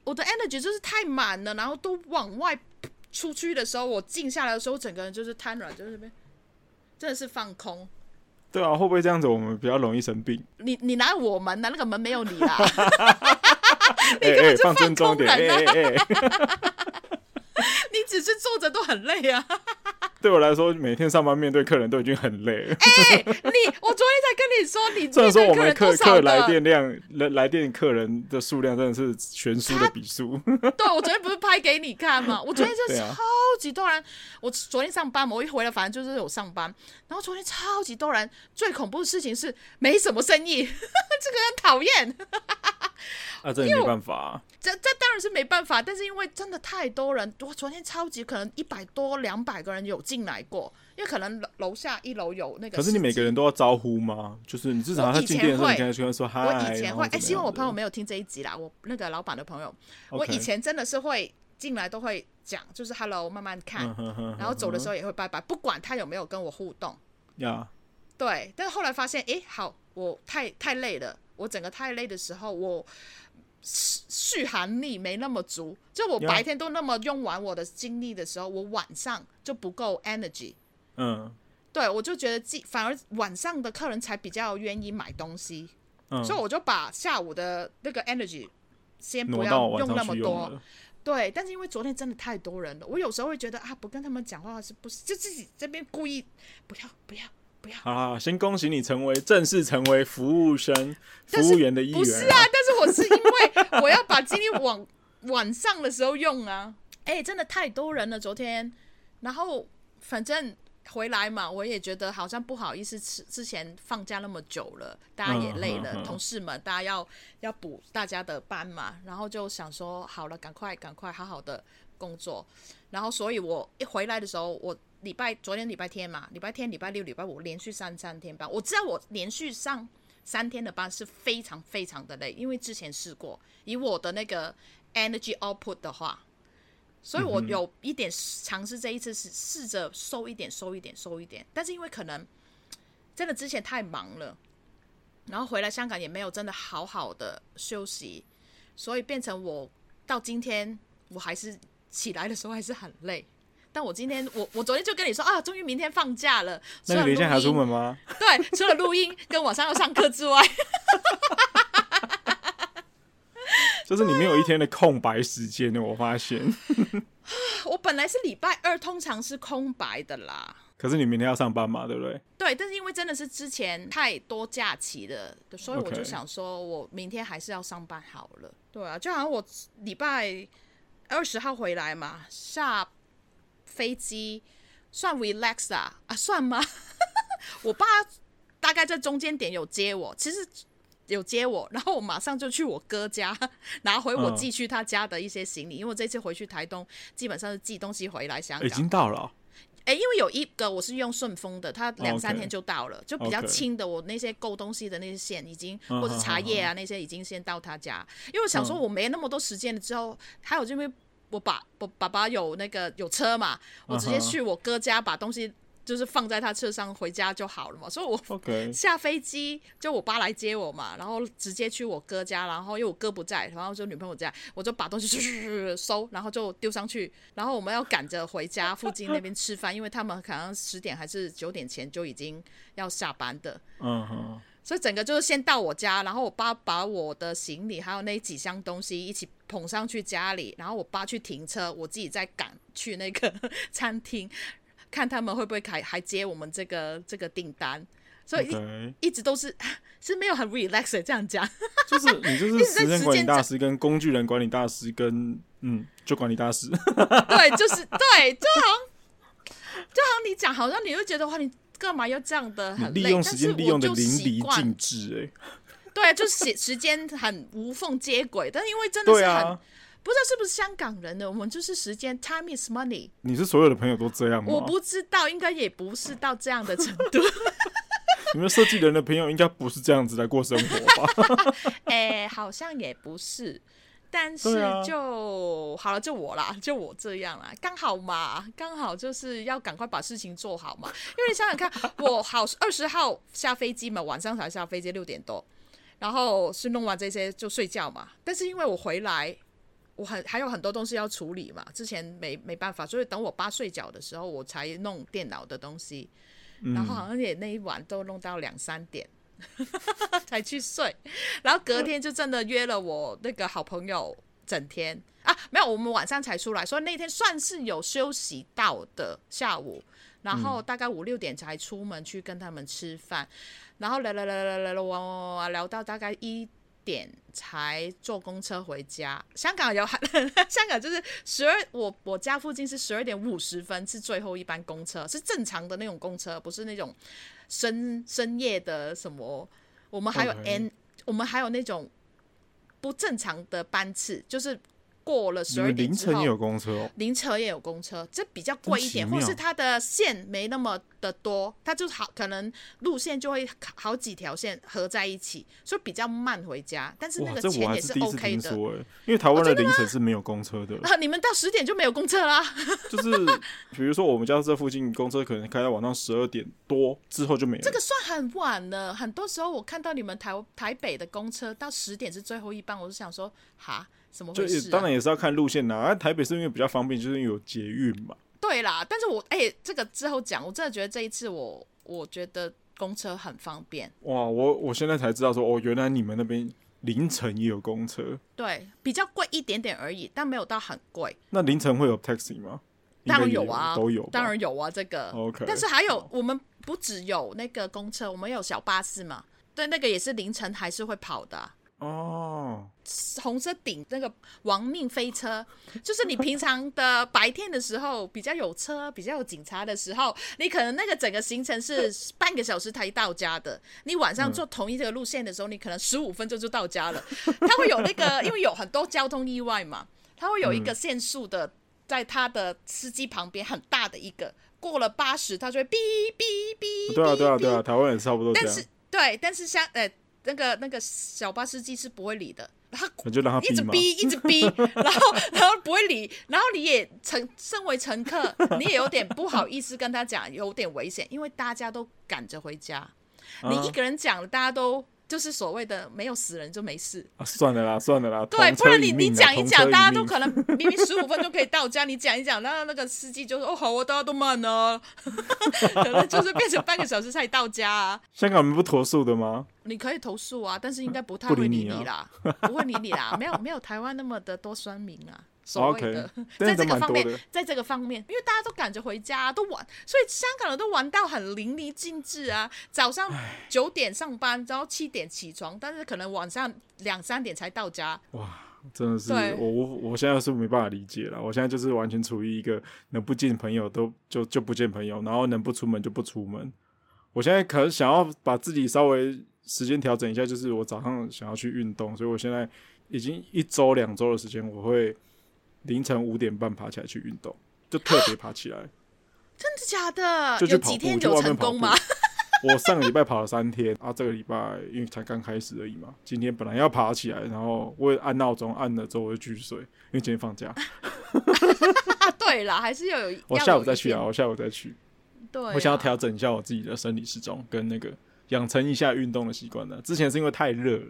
我的 energy 就是太满了，然后都往外出去的时候，我静下来的时候，整个人就是瘫软，就是这边真的是放空。对啊，会不会这样子我们比较容易生病？你你拿我们呢？那个门没有你啦。[laughs] 你根本就放空人啊！[laughs] 你只是坐着都很累啊。[laughs] 对我来说，每天上班面对客人都已经很累了。哎、欸，你我昨天才跟你说，你 [laughs] 虽然说我们客客来电量来来电客人的数量真的是悬殊的比数。对，我昨天不是拍给你看吗？我昨天就超级多人。啊、我昨天上班嘛，我一回来反正就是有上班，然后昨天超级多人。最恐怖的事情是没什么生意，这个很讨厌。啊，这也没办法、啊。这这当然是没办法，但是因为真的太多人，我昨天超级可能一百多、两百个人有进来过，因为可能楼楼下一楼有那个。可是你每个人都要招呼吗？就是你至少他进店的时候，你跟他说说嗨。我以前会，哎、欸，希望我朋友没有听这一集啦。我那个老板的朋友.我以前真的是会进来都会讲，就是 hello，慢慢看，然后走的时候也会拜拜，不管他有没有跟我互动。呀、对，但是后来发现，哎、欸，好，我太太累了，我整个太累的时候，我。续航力没那么足，就我白天都那么用完我的精力的时候，我晚上就不够 energy。嗯，对，我就觉得，反而晚上的客人才比较愿意买东西，嗯，所以我就把下午的那个 energy 先不要用那么多。对，但是因为昨天真的太多人了，我有时候会觉得啊，不跟他们讲话是不是就自己这边故意不要不要。好，先恭喜你成为正式成为服务生、[laughs] 服务员的一员。不是啊，但是我是因为我要把精力往 [laughs] 晚上的时候用啊。哎、欸，真的太多人了，昨天。然后反正回来嘛，我也觉得好像不好意思，之之前放假那么久了，大家也累了，嗯、同事们大家要要补大家的班嘛。然后就想说，好了，赶快赶快好好的工作。然后，所以我一回来的时候，我。礼拜昨天礼拜天嘛，礼拜天、礼拜六、礼拜五连续上三天班。我知道我连续上三天的班是非常非常的累，因为之前试过，以我的那个 energy output 的话，所以我有一点尝试这一次是试着收一点、收一点、收一点。但是因为可能真的之前太忙了，然后回来香港也没有真的好好的休息，所以变成我到今天我还是起来的时候还是很累。但我今天，我我昨天就跟你说啊，终于明天放假了。那你明天还要出门吗？对，除了录音跟晚上要上课之外，[laughs] 就是你没有一天的空白时间呢。我发现，[laughs] 我本来是礼拜二通常是空白的啦。可是你明天要上班嘛，对不对？对，但是因为真的是之前太多假期了，所以我就想说，我明天还是要上班好了。对啊，就好像我礼拜二十号回来嘛，下。飞机算 relax 啊？啊，算吗？[laughs] 我爸大概在中间点有接我，其实有接我，然后我马上就去我哥家 [laughs] 拿回我寄去他家的一些行李，嗯、因为我这次回去台东，基本上是寄东西回来香港。已经到了。哎、欸，因为有一个我是用顺丰的，他两三天就到了，okay, 就比较轻的。我那些购东西的那些线已经，嗯、或者茶叶啊、嗯、那些已经先到他家。因为我想说我没那么多时间了，之后还有这边。我爸我爸爸有那个有车嘛，我直接去我哥家把东西就是放在他车上回家就好了嘛，所以我下飞机就我爸来接我嘛，然后直接去我哥家，然后因为我哥不在，然后就女朋友在，我就把东西收收，然后就丢上去，然后我们要赶着回家附近那边吃饭，因为他们可能十点还是九点前就已经要下班的。嗯哼。所以整个就是先到我家，然后我爸把我的行李还有那几箱东西一起捧上去家里，然后我爸去停车，我自己再赶去那个餐厅，看他们会不会还还接我们这个这个订单。[laughs] 所以一、直都是 [laughs] 是没有很 relax 这样讲，[laughs] 就是你就是时间管理大师跟工具人管理大师跟嗯就管理大师，对，就是对，就好像就好像你讲，好像你会觉得话你。干嘛要这样的很累？利用时间利用的淋漓尽致哎，[laughs] 对，就是时间很无缝接轨，但因为真的是很、啊、不知道是不是香港人的，我们就是时间 time is money。你是所有的朋友都这样吗？我不知道，应该也不是到这样的程度。[laughs] 你们设计人的朋友应该不是这样子来过生活吧？哎、欸，好像也不是。但是就、啊、好了，就我啦，就我这样啦，刚好嘛，刚好就是要赶快把事情做好嘛。因为你想想看，我好二十号下飞机嘛，晚上才下飞机六点多，然后是弄完这些就睡觉嘛。但是因为我回来，我很还有很多东西要处理嘛，之前没没办法，所以等我爸睡觉的时候，我才弄电脑的东西。然后好像也那一晚都弄到两三点 [laughs] 才去睡，然后隔天就真的约了我那个好朋友整天啊，没有，我们晚上才出来，所以那天算是有休息到的下午，然后大概五六点才出门去跟他们吃饭，然后聊聊聊聊聊聊哇哇哇聊到大概一。点才坐公车回家。香港有，[laughs] 香港就是十二，我我家附近是十二点五十分是最后一班公车，是正常的那种公车，不是那种深深夜的什么。我们还有 N，Okay. 我们还有那种不正常的班次，就是。过了十二点凌晨也有公车哦。凌晨也有公车，这比较贵一点，或是它的线没那么的多，它就好可能路线就会好几条线合在一起，所以比较慢回家。但是那个钱也是 OK 的，因为台湾的凌晨是没有公车的。啊，[laughs] 啊，你们到十点就没有公车啦？[laughs] 就是比如说我们家这附近公车可能开到晚上十二点多之后就没有。这个算很晚了，很多时候我看到你们台台北的公车到十点是最后一班，我就想说哈。怎么回事啊？就当然也是要看路线啦。啊，台北是因为比较方便，就是因为有捷运嘛。对啦，但是我哎、欸，这个之后讲，我真的觉得这一次我我觉得公车很方便。哇，我我现在才知道说，哦，原来你们那边凌晨也有公车。对，比较贵一点点而已，但没有到很贵。那凌晨会有 taxi 吗？当然有啊，都有，当然有啊，这个。OK。但是还有，我们不只有那个公车，我们有小巴士嘛？对，那个也是凌晨还是会跑的。哦，红色顶那个亡命飞车，[laughs] 就是你平常的白天的时候比较有车、比较有警察的时候，你可能那个整个行程是半个小时才到家的。你晚上坐同一个路线的时候，你可能十五分钟就到家了。[laughs] 它会有那个，因为有很多交通意外嘛，它会有一个限速的，在它的司机旁边很大的一个，过了八十，它就会哔哔哔。对啊，对啊，对啊，台湾也差不多。但是对，但是像呃。那个那个小巴司机是不会理的，然后就让他一直逼，一直逼，[laughs] 然后然后不会理，然后你也乘身为乘客，你也有点不好意思跟他讲，有点危险，因为大家都赶着回家，你一个人讲了，大家都。就是所谓的没有死人就没事啊，算了啦，算了啦。对，不然你你讲一讲，大家都可能明明十五分钟可以到家，你讲一讲，然后那个司机就说：“哦，好啊，大家都慢呢，[laughs] 可能就是变成半个小时才到家啊。”香港人不投诉的吗？你可以投诉啊，但是应该不太会理你啦，不，啊、不会理你啦，没有没有台湾那么的多酸民啊。所谓的，okay, 在这个方面，在这个方面，因为大家都赶着回家，都玩，所以香港人都玩到很淋漓尽致啊。早上九点上班，然后七点起床，但是可能晚上两三点才到家。哇，真的是我我我现在是没办法理解了。我现在就是完全处于一个能不见朋友都就就不见朋友，然后能不出门就不出门。我现在可能想要把自己稍微时间调整一下，就是我早上想要去运动，所以我现在已经一周两周的时间，我会。凌晨五点半爬起来去运动，就特别爬起来。真的假的？就去跑步，有几天有成功吗？我上个礼拜跑了三天啊，这个礼拜因为才刚开始而已嘛。今天本来要爬起来，然后我也按闹钟按了之后我就继续睡，因为今天放假。[laughs] 对啦，还是要有。我下午再去啊，我下午再去。对，我想要调整一下我自己的生理时钟，跟那个养成一下运动的习惯呢。之前是因为太热了。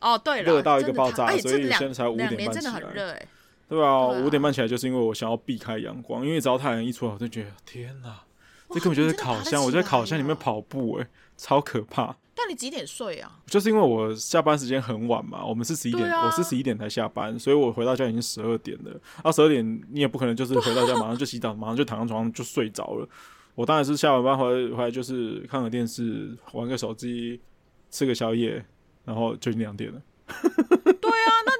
哦，对了，热到一个爆炸，所以现在才五点半起来。对啊，五点半起来就是因为我想要避开阳光，因为只要太阳一出来，我就觉得天哪，这根本就是烤箱。我在烤箱里面跑步，哎，超可怕。但你几点睡啊？就是因为我下班时间很晚嘛，我们是十一点，我是十一点才下班，所以我回到家已经十二点了。啊，十二点你也不可能就是回到家 [laughs] 马上就洗澡，马上就躺在床上就睡着了。我当然是下完班回来回来就是看个电视，玩个手机，吃个宵夜，然后就已经两点了。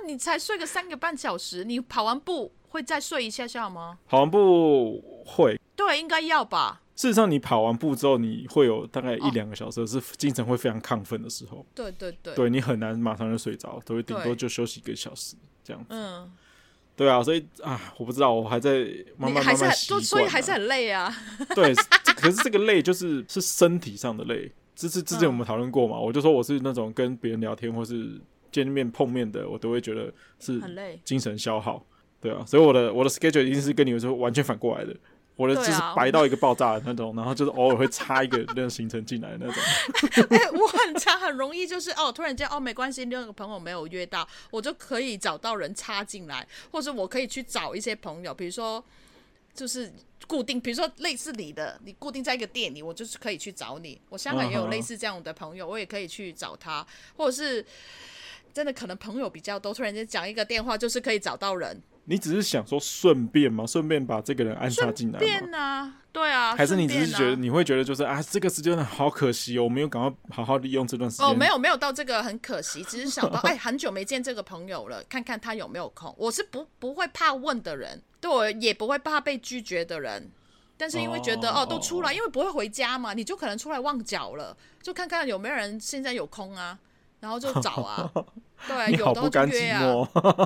你才睡个三个半小时，你跑完步会再睡一下下吗？跑完步会，对，应该要吧。事实上，你跑完步之后，你会有大概一两个小时是精神会非常亢奋的时候。对对对，对你很难马上就睡着，都会顶多就休息一个小时这样子。嗯，对啊，所以啊，我不知道，我还在慢慢慢慢习惯，所以还是很累啊。[laughs] 对，可是这个累就是是身体上的累。这是之前我们讨论过嘛？我就说我是那种跟别人聊天或是。见面碰面的，我都会觉得是很累精神消耗，对啊，所以我的我的 schedule 一定是跟你们说完全反过来的，我的就是白到一个爆炸的那种，然后就是偶尔会插一个那种行程进来的那种。[laughs] 哎、欸，我很常很容易就是哦，突然间哦没关系，另一个朋友没有约到，我就可以找到人插进来，或者我可以去找一些朋友，比如说就是固定，比如说类似你的，你固定在一个店里，我就是可以去找你。我香港也有类似这样的朋友，我也可以去找他，或者是真的可能朋友比较多，突然间讲一个电话，就是可以找到人。你只是想说顺便嘛，顺便把这个人安插进来嘛？顺便啊，对啊。还是你只是觉得、啊、你会觉得就是啊，这个时间好可惜哦，我没有赶快好好利用这段时间。哦，没有没有到这个很可惜，只是想到 [laughs] 哎，很久没见这个朋友了，看看他有没有空。我是不不会怕问的人，对我也不会怕被拒绝的人。但是因为觉得哦，哦都出来，因为不会回家嘛，你就可能出来旺角了，就看看有没有人现在有空啊。然后就找啊，[laughs] 对，有的就约啊，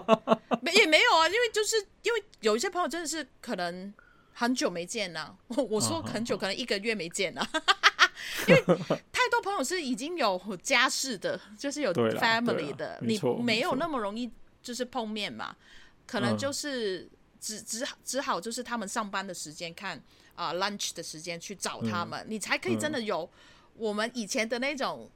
[laughs] 没也没有啊，因为就是因为有一些朋友真的是可能很久没见了，我我说很久，可能一个月没见了，因为太多朋友是已经有家室的，就是有 family 的，你没有那么容易就是碰面嘛，可能就是只只只好就是他们上班的时间看啊 lunch 的时间去找他们，你才可以真的有我们以前的那种。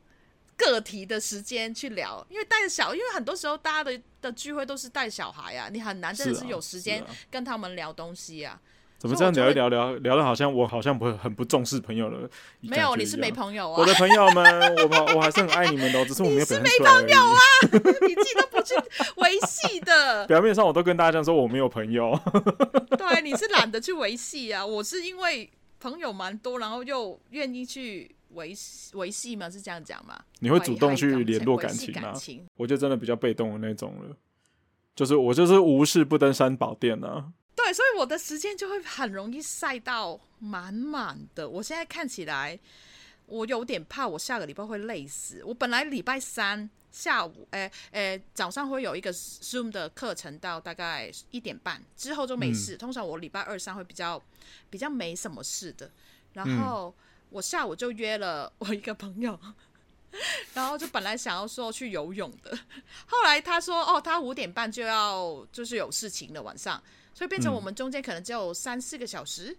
个体的时间去聊，因为带着小，因为很多时候大家的的聚会都是带小孩啊，你很难真的是有时间跟他们聊东西啊。怎么这样聊一聊聊聊的好像我好像不会很不重视朋友了？没有，你是没朋友啊。我的朋友们，我我还是很爱你们的，只是我 [laughs] 没有。你是没朋友啊？[laughs] 你自己都不去维系的。[laughs] 表面上我都跟大家讲说我没有朋友。对，你是懒得去维系啊。我是因为朋友蛮多，然后又愿意去。维维系吗？是这样讲吗？你会主动去联络感情吗？感情我就真的比较被动的那种了，就是我就是无事不登三宝殿啊。对，所以我的时间就会很容易塞到满满的。我现在看起来，我有点怕，我下个礼拜会累死。我本来礼拜三下午，哎、欸、哎、欸，早上会有一个 Zoom 的课程，到大概一点半之后就没事。嗯、通常我礼拜二三会比较比较没什么事的，然后。嗯我下午就约了我一个朋友，[laughs] 然后就本来想要说去游泳的，后来他说哦，他五点半就要就是有事情的晚上，所以变成我们中间可能只有三四个小时。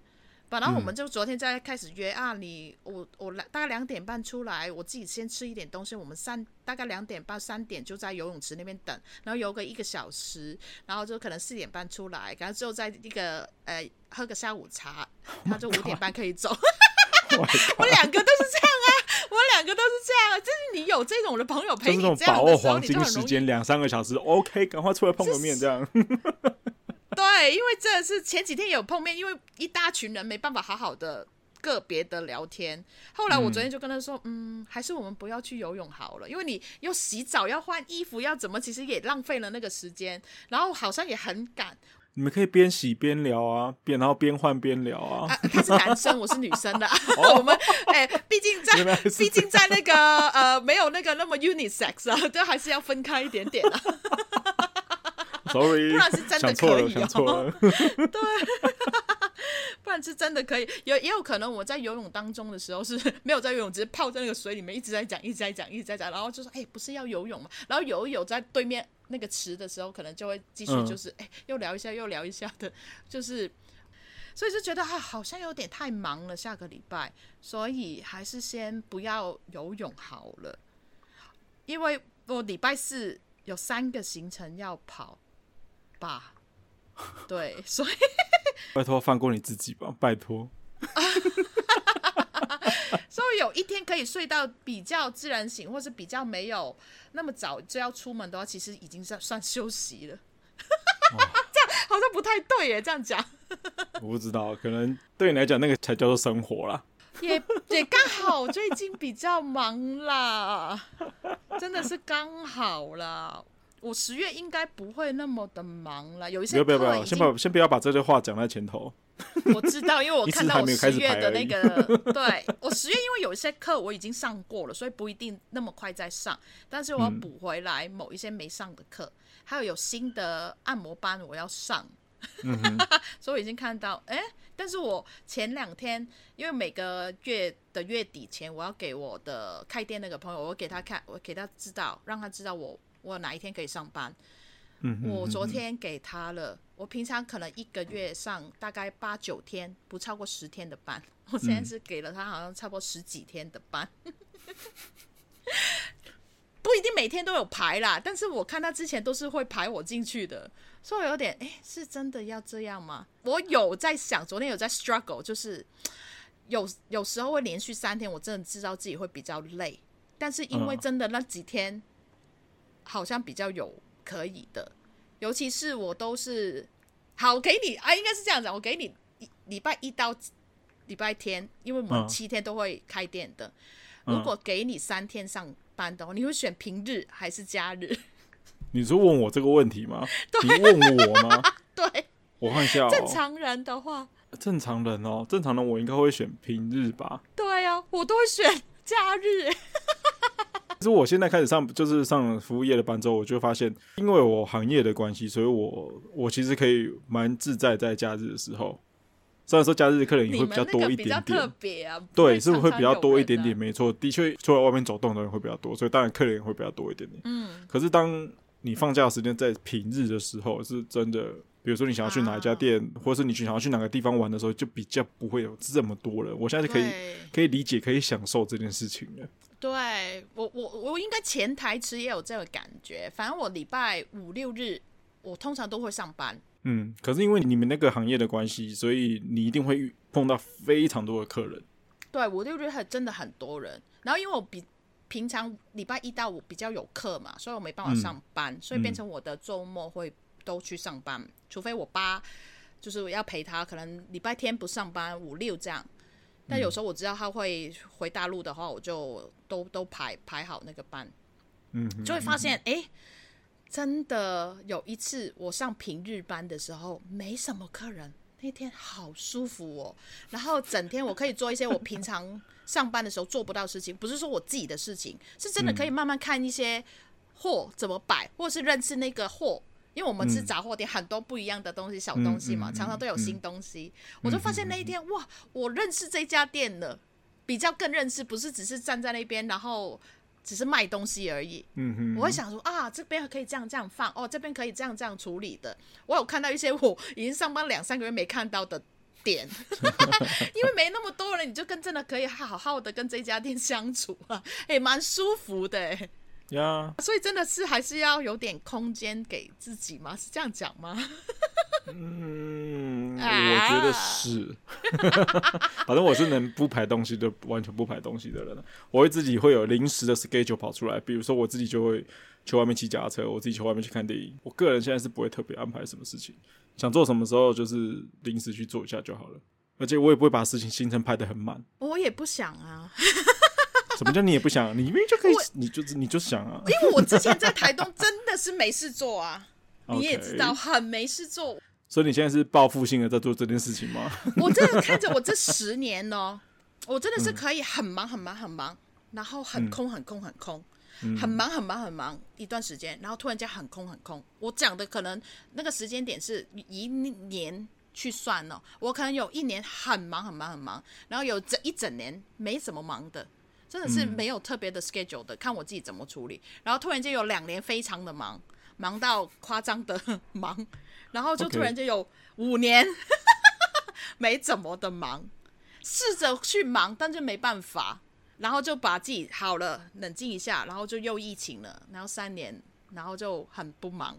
本来、我们就昨天在开始约啊，你我我大概两点半出来，我自己先吃一点东西，我们三大概两点半三点就在游泳池那边等，然后游个一个小时，然后就可能四点半出来，然后之后在一个呃喝个下午茶，他就五点半可以走。[laughs] [laughs] 我两个都是这样啊，我两个都是这样啊，就是你有这种的朋友陪你这样的把握黄金时间两三个小时，OK，赶快出来碰个面，这样。[laughs] 对，因为这是前几天有碰面，因为一大群人没办法好好的个别的聊天。后来我昨天就跟他说，嗯，嗯，还是我们不要去游泳好了，因为你又洗澡、要换衣服、要怎么，其实也浪费了那个时间，然后好像也很赶。你们可以边洗边聊啊，边然后边换边聊啊。他是男生，我是女生的。[laughs] [laughs] 我们哎，毕竟在 [laughs] 毕竟在那个呃没有那个那么 unisex 啊，都还是要分开一点点啊。Sorry，不然是真的可以哦。对，[laughs] 不然是真的可以。有也有可能我在游泳当中的时候是没有在游泳，只是泡在那个水里面一直在讲，一直在讲，一直在讲，然后就说哎，不是要游泳嘛？然后游一游在对面。那个池的时候，可能就会继续，就是哎、嗯，又聊一下，又聊一下的，就是，所以就觉得啊，好像有点太忙了。下个礼拜，所以还是先不要游泳好了，因为我礼拜四有三个行程要跑吧。对，所以拜托放过你自己吧，拜托。[laughs] 所以有一天可以睡到比较自然醒，或是比较没有那么早就要出门的话，其实已经算算休息了。哦、[laughs] 这样好像不太对耶，这样讲。[laughs] 我不知道，可能对你来讲那个才叫做生活啦。也也刚好最近比较忙啦，真的是刚好啦。我十月应该不会那么的忙了，有一些不要不要，先把先不要把这句话讲在前头。我知道，因为我 [laughs] 看到我十月的那个，[laughs] 对我十月因为有一些课我已经上过了，所以不一定那么快再上，但是我要补回来某一些没上的课，嗯、还有有新的按摩班我要上，嗯、[laughs] 所以我已经看到，哎、欸，但是我前两天因为每个月的月底前我要给我的开店那个朋友，我给他看，我给他知道，让他知道我。我哪一天可以上班？嗯哼嗯哼，我昨天给他了。我平常可能一个月上大概八九天，不超过十天的班。[laughs] 我现在是给了他，好像差不多十几天的班。[laughs] 不一定每天都有排啦，但是我看他之前都是会排我进去的，所以我有点哎，是真的要这样吗？我有在想，昨天有在 struggle，就是有有时候会连续三天，我真的知道自己会比较累，但是因为真的那几天好像比较有可以的，尤其是我都是好给你啊，应该是这样子，我给你礼拜一到礼拜天，因为我们七天都会开店的，如果给你三天上班的话。你会选平日还是假日？你是问我这个问题吗？[laughs] 你问我吗？[laughs] 对，我看一下、哦。正常人的话，正常人哦、喔，正常人我应该会选平日吧？对、啊，我都会选假日。其实我现在开始上，就是上服务业的班之后，我就发现，因为我行业的关系，所以我我其实可以蛮自在在假日的时候。虽然说假日客人也会比较多一点点，特别啊，对，是不是会比较多一点点？没错，的确出来外面走动的人会比较多，所以当然客人也会比较多一点点。嗯，可是当你放假的时间在平日的时候，是真的，比如说你想要去哪一家店，啊、或者是你去想要去哪个地方玩的时候，就比较不会有这么多人。我现在就可以可以理解，可以享受这件事情了。对我，我我应该前台词也有这个感觉。反正我礼拜五六日，我通常都会上班。嗯，可是因为你们那个行业的关系，所以你一定会碰到非常多的客人。对，五六日还真的很多人。然后因为我比平常礼拜一到五比较有课嘛，所以我没办法上班，嗯、所以变成我的周末会都去上班，嗯、除非我爸就是我要陪他，可能礼拜天不上班，五六这样。但有时候我知道他会回大陆的话，我就都都排排好那个班。嗯，就会发现哎。嗯真的有一次，我上平日班的时候没什么客人，那天好舒服哦。然后整天我可以做一些我平常上班的时候做不到的事情，不是说我自己的事情，是真的可以慢慢看一些货怎么摆，或是认识那个货。因为我们是杂货店，很多不一样的东西，小东西嘛，常常都有新东西。我就发现那一天，哇，我认识这家店了，比较更认识，不是只是站在那边，然后。只是卖东西而已，嗯哼，我会想说啊，这边可以这样这样放，哦，这边可以这样这样处理的。我有看到一些我已经上班两三个月没看到的点，[laughs] 因为没那么多人，你就跟真的可以好好的跟这家店相处啊，也蛮舒服的。呀，Yeah. 所以真的是还是要有点空间给自己吗？是这样讲吗？嗯，我觉得是。[laughs] 反正我是能不排东西就完全不排东西的人。我会自己会有临时的 schedule 跑出来，比如说我自己就会去外面骑脚踏车，我自己去外面去看电影。我个人现在是不会特别安排什么事情，想做什么时候就是临时去做一下就好了。而且我也不会把事情行程排得很满。我也不想啊。什么叫你也不想？你明明就可以，你就你就想啊。因为我之前在台东真的是没事做啊，你也知道很没事做。所以你现在是报复性的在做这件事情吗？[laughs] 我真的看着我这 [laughs] 十年哦，我真的是可以很忙很忙很忙，然后很空很空很空，很忙很忙很忙一段时间，然后突然间很空很空。我讲的可能那个时间点是一年去算哦，我可能有一年很忙很忙很忙，然后有整一整年没什么忙的。真的是没有特别的 schedule 的，嗯、看我自己怎么处理。然后突然间有两年非常的忙，忙到夸张的 [laughs] 忙，然后就突然间有五年 [laughs]. 没怎么的忙，试着去忙，但就没办法，然后就把自己好了，冷静一下，然后就又疫情了，然后三年，然后就很不忙。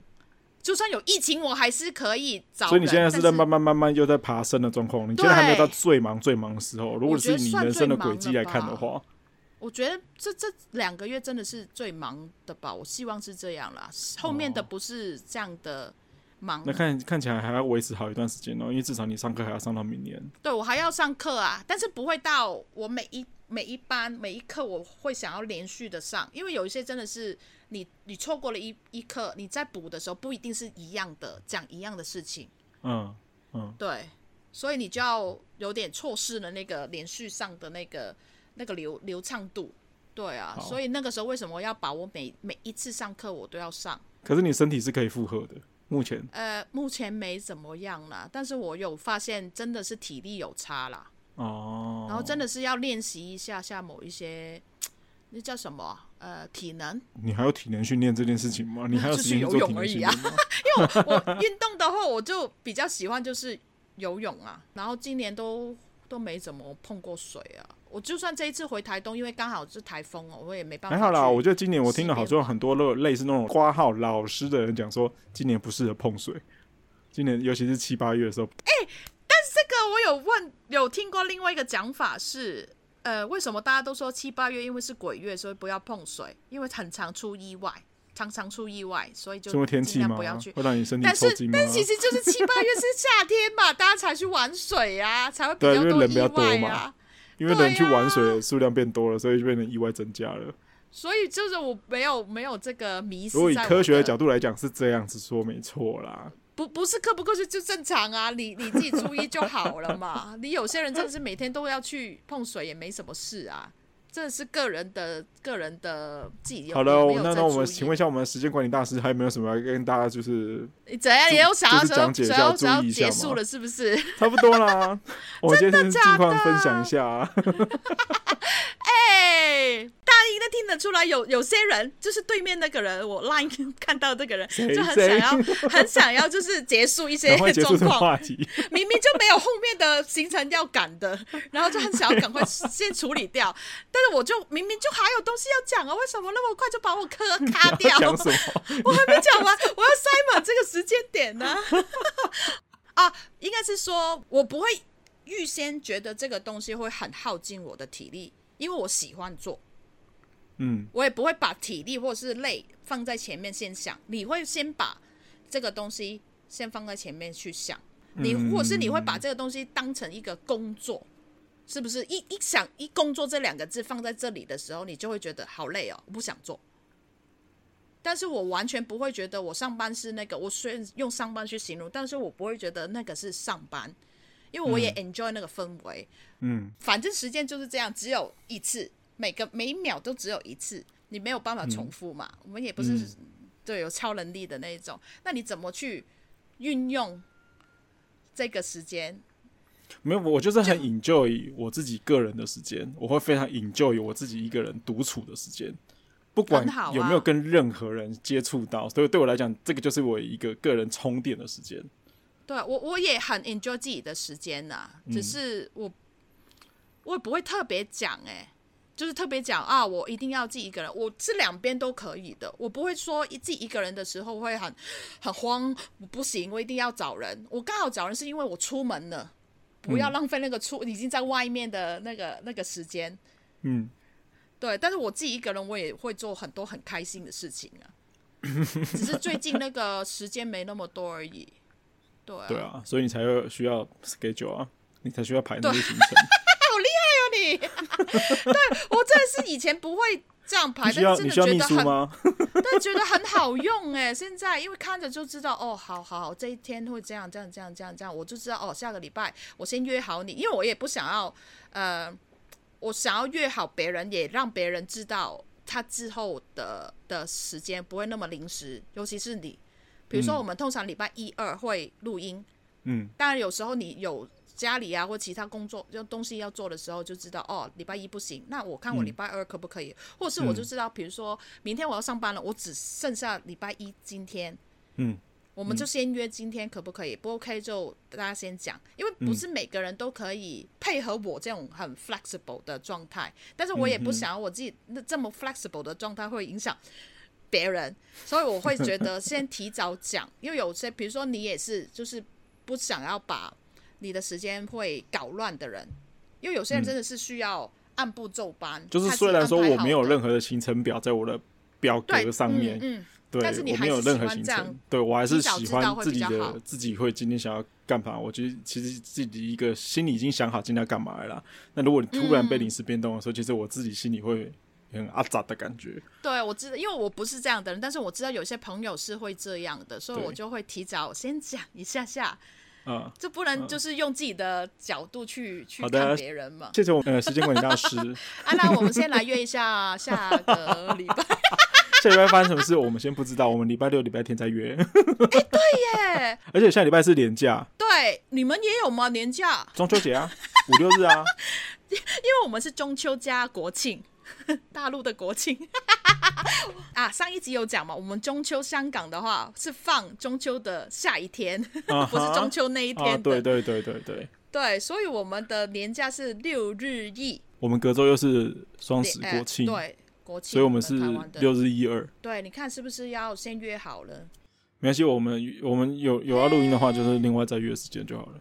就算有疫情，我还是可以找。所以你现在是在慢慢慢慢又在爬升的状况，你现在还没有到最忙最忙的时候。如果是你人生的轨迹来看的话。我觉得这这两个月真的是最忙的吧，我希望是这样啦。后面的不是这样的忙。哦、那看看起来还要维持好一段时间哦，因为至少你上课还要上到明年。对，我还要上课啊，但是不会到我每一每一班每一课我会想要连续的上，因为有一些真的是你你错过了一一课，你在补的时候不一定是一样的讲一样的事情。嗯嗯，嗯对，所以你就要有点错失了那个连续上的那个。那个流流畅度，对啊，所以那个时候为什么要把我每每一次上课我都要上？可是你身体是可以负荷的，目前？呃，目前没怎么样啦，但是我有发现真的是体力有差啦。哦。然后真的是要练习一下下某一些，那叫什么？呃，体能。你还有体能训练这件事情吗？你还有 [laughs] 时间游泳而已啊？[laughs] 因为我我运动的话，我就比较喜欢就是游泳啊，然后今年都都没怎么碰过水啊。我就算这一次回台东，因为刚好是台风哦，我也没办法。还好啦，我觉得今年我听了好多很多类似那种挂号老师的人讲说，今年不适合碰水。今年尤其是七八月的时候。哎、欸，但是这个我有问，有听过另外一个讲法是，呃，为什么大家都说七八月因为是鬼月，所以不要碰水，因为很常出意外，常常出意外，所以就尽量不要去。会让你身体但是但其实就是七八月是夏天嘛，大家才去玩水呀、啊，才会比较多意外、啊、因为人去玩水的数量变多了，啊、所以就变成意外增加了。所以就是我没有没有这个迷思。如果以科学的角度来讲，是这样子说没错啦。不不是科不科学就正常啊，你你自己注意就好了嘛。你有些人真的是每天都要去碰水，也没什么事啊。这是个人的个人的记忆。好了，那那我们请问一下，我们时间管理大师还有没有什么要跟大家就是怎样也有想要讲解一下，要注意一下结束了是不是？差不多啦，[laughs] 我今天近况分享一下啊。哎，大家应该听得出来，有有些人就是对面那个人，我 line 看到这个人就很想要很想要就是结束一些 [laughs] 状况，[laughs] 明明就没有后面的行程要赶的，然后就很想要赶快先处理掉，但。我就明明就还有东西要讲啊，为什么那么快就把我磕卡掉？我还没讲完，我要塞满这个时间点呢、啊。[laughs] 啊，应该是说我不会预先觉得这个东西会很耗尽我的体力，因为我喜欢做。嗯，我也不会把体力或者是累放在前面先想。你会先把这个东西先放在前面去想，你或是你会把这个东西当成一个工作。是不是一一想一工作这两个字放在这里的时候，你就会觉得好累哦，我不想做。但是我完全不会觉得我上班是那个，我虽然用上班去形容，但是我不会觉得那个是上班，因为我也 enjoy 那个氛围。嗯，反正时间就是这样，只有一次，每个每一秒都只有一次，你没有办法重复嘛。嗯、我们也不是对有超能力的那一种，那你怎么去运用这个时间？没有，我就是很 enjoy 我自己个人的时间，我会非常 enjoy 我自己一个人独处的时间，不管有没有跟任何人接触到，所以对我来讲，这个就是我一个个人充电的时间。对我，我也很 enjoy 自己的时间呐，只是我我也不会特别讲，哎，就是特别讲啊，我一定要自己一个人，我是两边都可以的，我不会说自己一个人的时候会很很慌，不行，我一定要找人，我刚好找人是因为我出门了。不要浪费那个出已经在外面的那个那个时间，嗯，对。但是我自己一个人，我也会做很多很开心的事情啊。[laughs] 只是最近那个时间没那么多而已。对啊，对啊，所以你才会需要 schedule 啊，你才需要排那些行程。[laughs] 对我真的是以前不会。这样排，但是真的觉得很，但觉得很好用哎！现在因为看着就知道哦，好好好，这一天会这样这样这样这样这样，我就知道哦，下个礼拜我先约好你，因为我也不想要呃，我想要约好别人，也让别人知道他之后的的时间不会那么临时，尤其是你，比如说我们通常礼拜一二会录音，嗯，当然有时候你有。家里啊，或其他工作就东西要做的时候，就知道哦，礼拜一不行。那我看我礼拜二可不可以？嗯、或者是我就知道，比如说明天我要上班了，我只剩下礼拜一今天。嗯，我们就先约今天可不可以？不 OK 就大家先讲，因为不是每个人都可以配合我这种很 flexible 的状态。但是我也不想要我自己那这么 flexible 的状态会影响别人，所以我会觉得先提早讲，因为有些比如说你也是，就是不想要把。你的时间会搞乱的人，因为有些人真的是需要按部就班。就是虽然说我没有任何的行程表在我的表格上面，嗯，对，但是你我没有任何行程，对我还是喜欢自己的自己会今天想要干嘛。我觉得其实自己一个心里已经想好今天要干嘛了。那如果你突然被临时变动的时候，其实我自己心里会很阿杂的感觉。对，我知道，因为我不是这样的人，但是我知道有些朋友是会这样的，所以我就会提早先讲一下下。嗯，这不能就是用自己的角度去去看别人嘛。谢谢我们呃时间管理大师。[laughs] 啊，那我们先来约一下下个礼拜。[laughs] 下礼拜发生什么事？我们先不知道。我们礼拜六、礼拜天再约。[laughs] 哎，对耶！而且下礼拜是年假。对，你们也有吗？年假？中秋节啊，五六日啊。因为我们是中秋加国庆。大陆的国庆 [laughs] 啊，上一集有讲嘛，我们中秋香港的话是放中秋的下一天，uh [laughs] huh. 不是中秋那一天。Uh, 对对对对对，对，所以我们的年假是六日一，我们隔周又是双十国庆，对国庆，所以我们是六日一二。对，你看是不是要先约好了？没关系，我们我们有有要录音的话，就是另外再约时间就好了。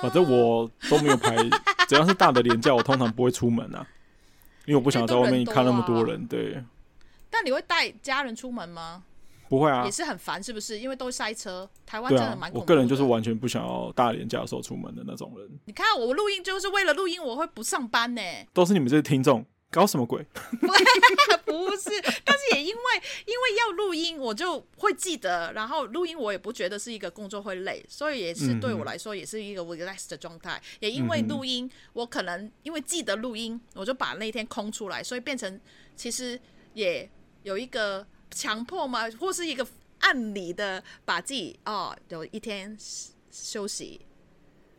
反正我都没有排，[laughs] 只要是大的年假，我通常不会出门啊，因为我不想在外面看那么多人。对。但你会带家人出门吗？不会啊，也是很烦，是不是？因为都塞车，台湾真的蛮恐怖的。我个人就是完全不想要大连假的时候出门的那种人。你看我录音就是为了录音，我会不上班呢。都是你们这些听众搞什么鬼？[laughs] 不是，但是也因为因为要录音，我就会记得，然后录音我也不觉得是一个工作会累，所以也是对我来说也是一个 relax 的状态。也因为录音，我可能因为记得录音，我就把那天空出来，所以变成其实也。有一个强迫吗？或是一个按理的把自己哦，有一天休息，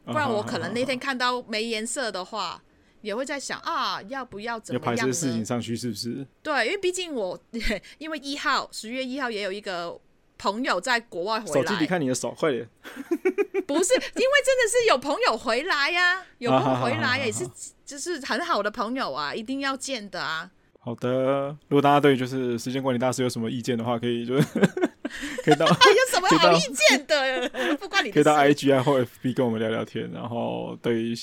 不然我可能那天看到没颜色的话，也会在想啊，要不要怎么样呢？要排事情上去是不是？对，因为毕竟我 [laughs] 因为一号十月一号也有一个朋友在国外回来，手机你看你的手，快点！[laughs] 不是，因为真的是有朋友回来呀、啊，有朋友回来也是就是很好的朋友啊，一定要见的啊。好的，如果大家对就是时间管理大师有什么意见的话，可以就是 [laughs] 可以到 [laughs] 有什么好意见的，不关你。可以到 IG 啊或 FB 跟我们聊聊天。然后对于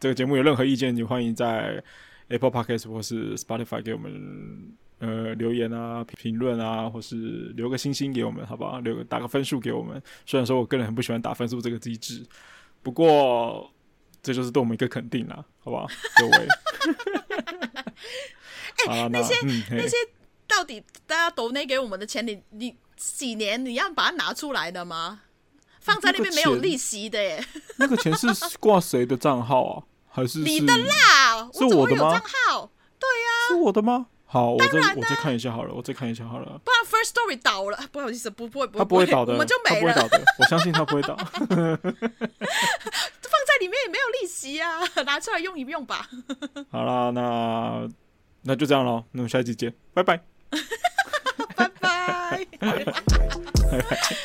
这个节目有任何意见，你欢迎在 Apple Podcast 或是 Spotify 给我们呃留言啊、评论啊，或是留个星星给我们，好不好？留个打个分数给我们。虽然说我个人很不喜欢打分数这个机制，不过这就是对我们一个肯定啦，好不好？各位。[laughs] 那些、嗯、[laughs] 那些到底大家抖内给我们的钱，你你几年你要把它拿出来的吗？放在那边没有利息的耶。那个钱 [laughs] 是挂谁的账号啊？还是，是你的啦？是我的吗？账号对呀、啊，是我的吗？好，我再我再看一下好了，我再看一下好了。不然 First Story 倒了，不好意思，不不会不会，他不会倒的，我们就没了。我相信他不会倒。[laughs] 放在里面也没有利息啊，拿出来用一用吧。好啦，那。那就这样喽，那我们下一集见，拜拜，[laughs] 拜拜，[laughs] 拜拜。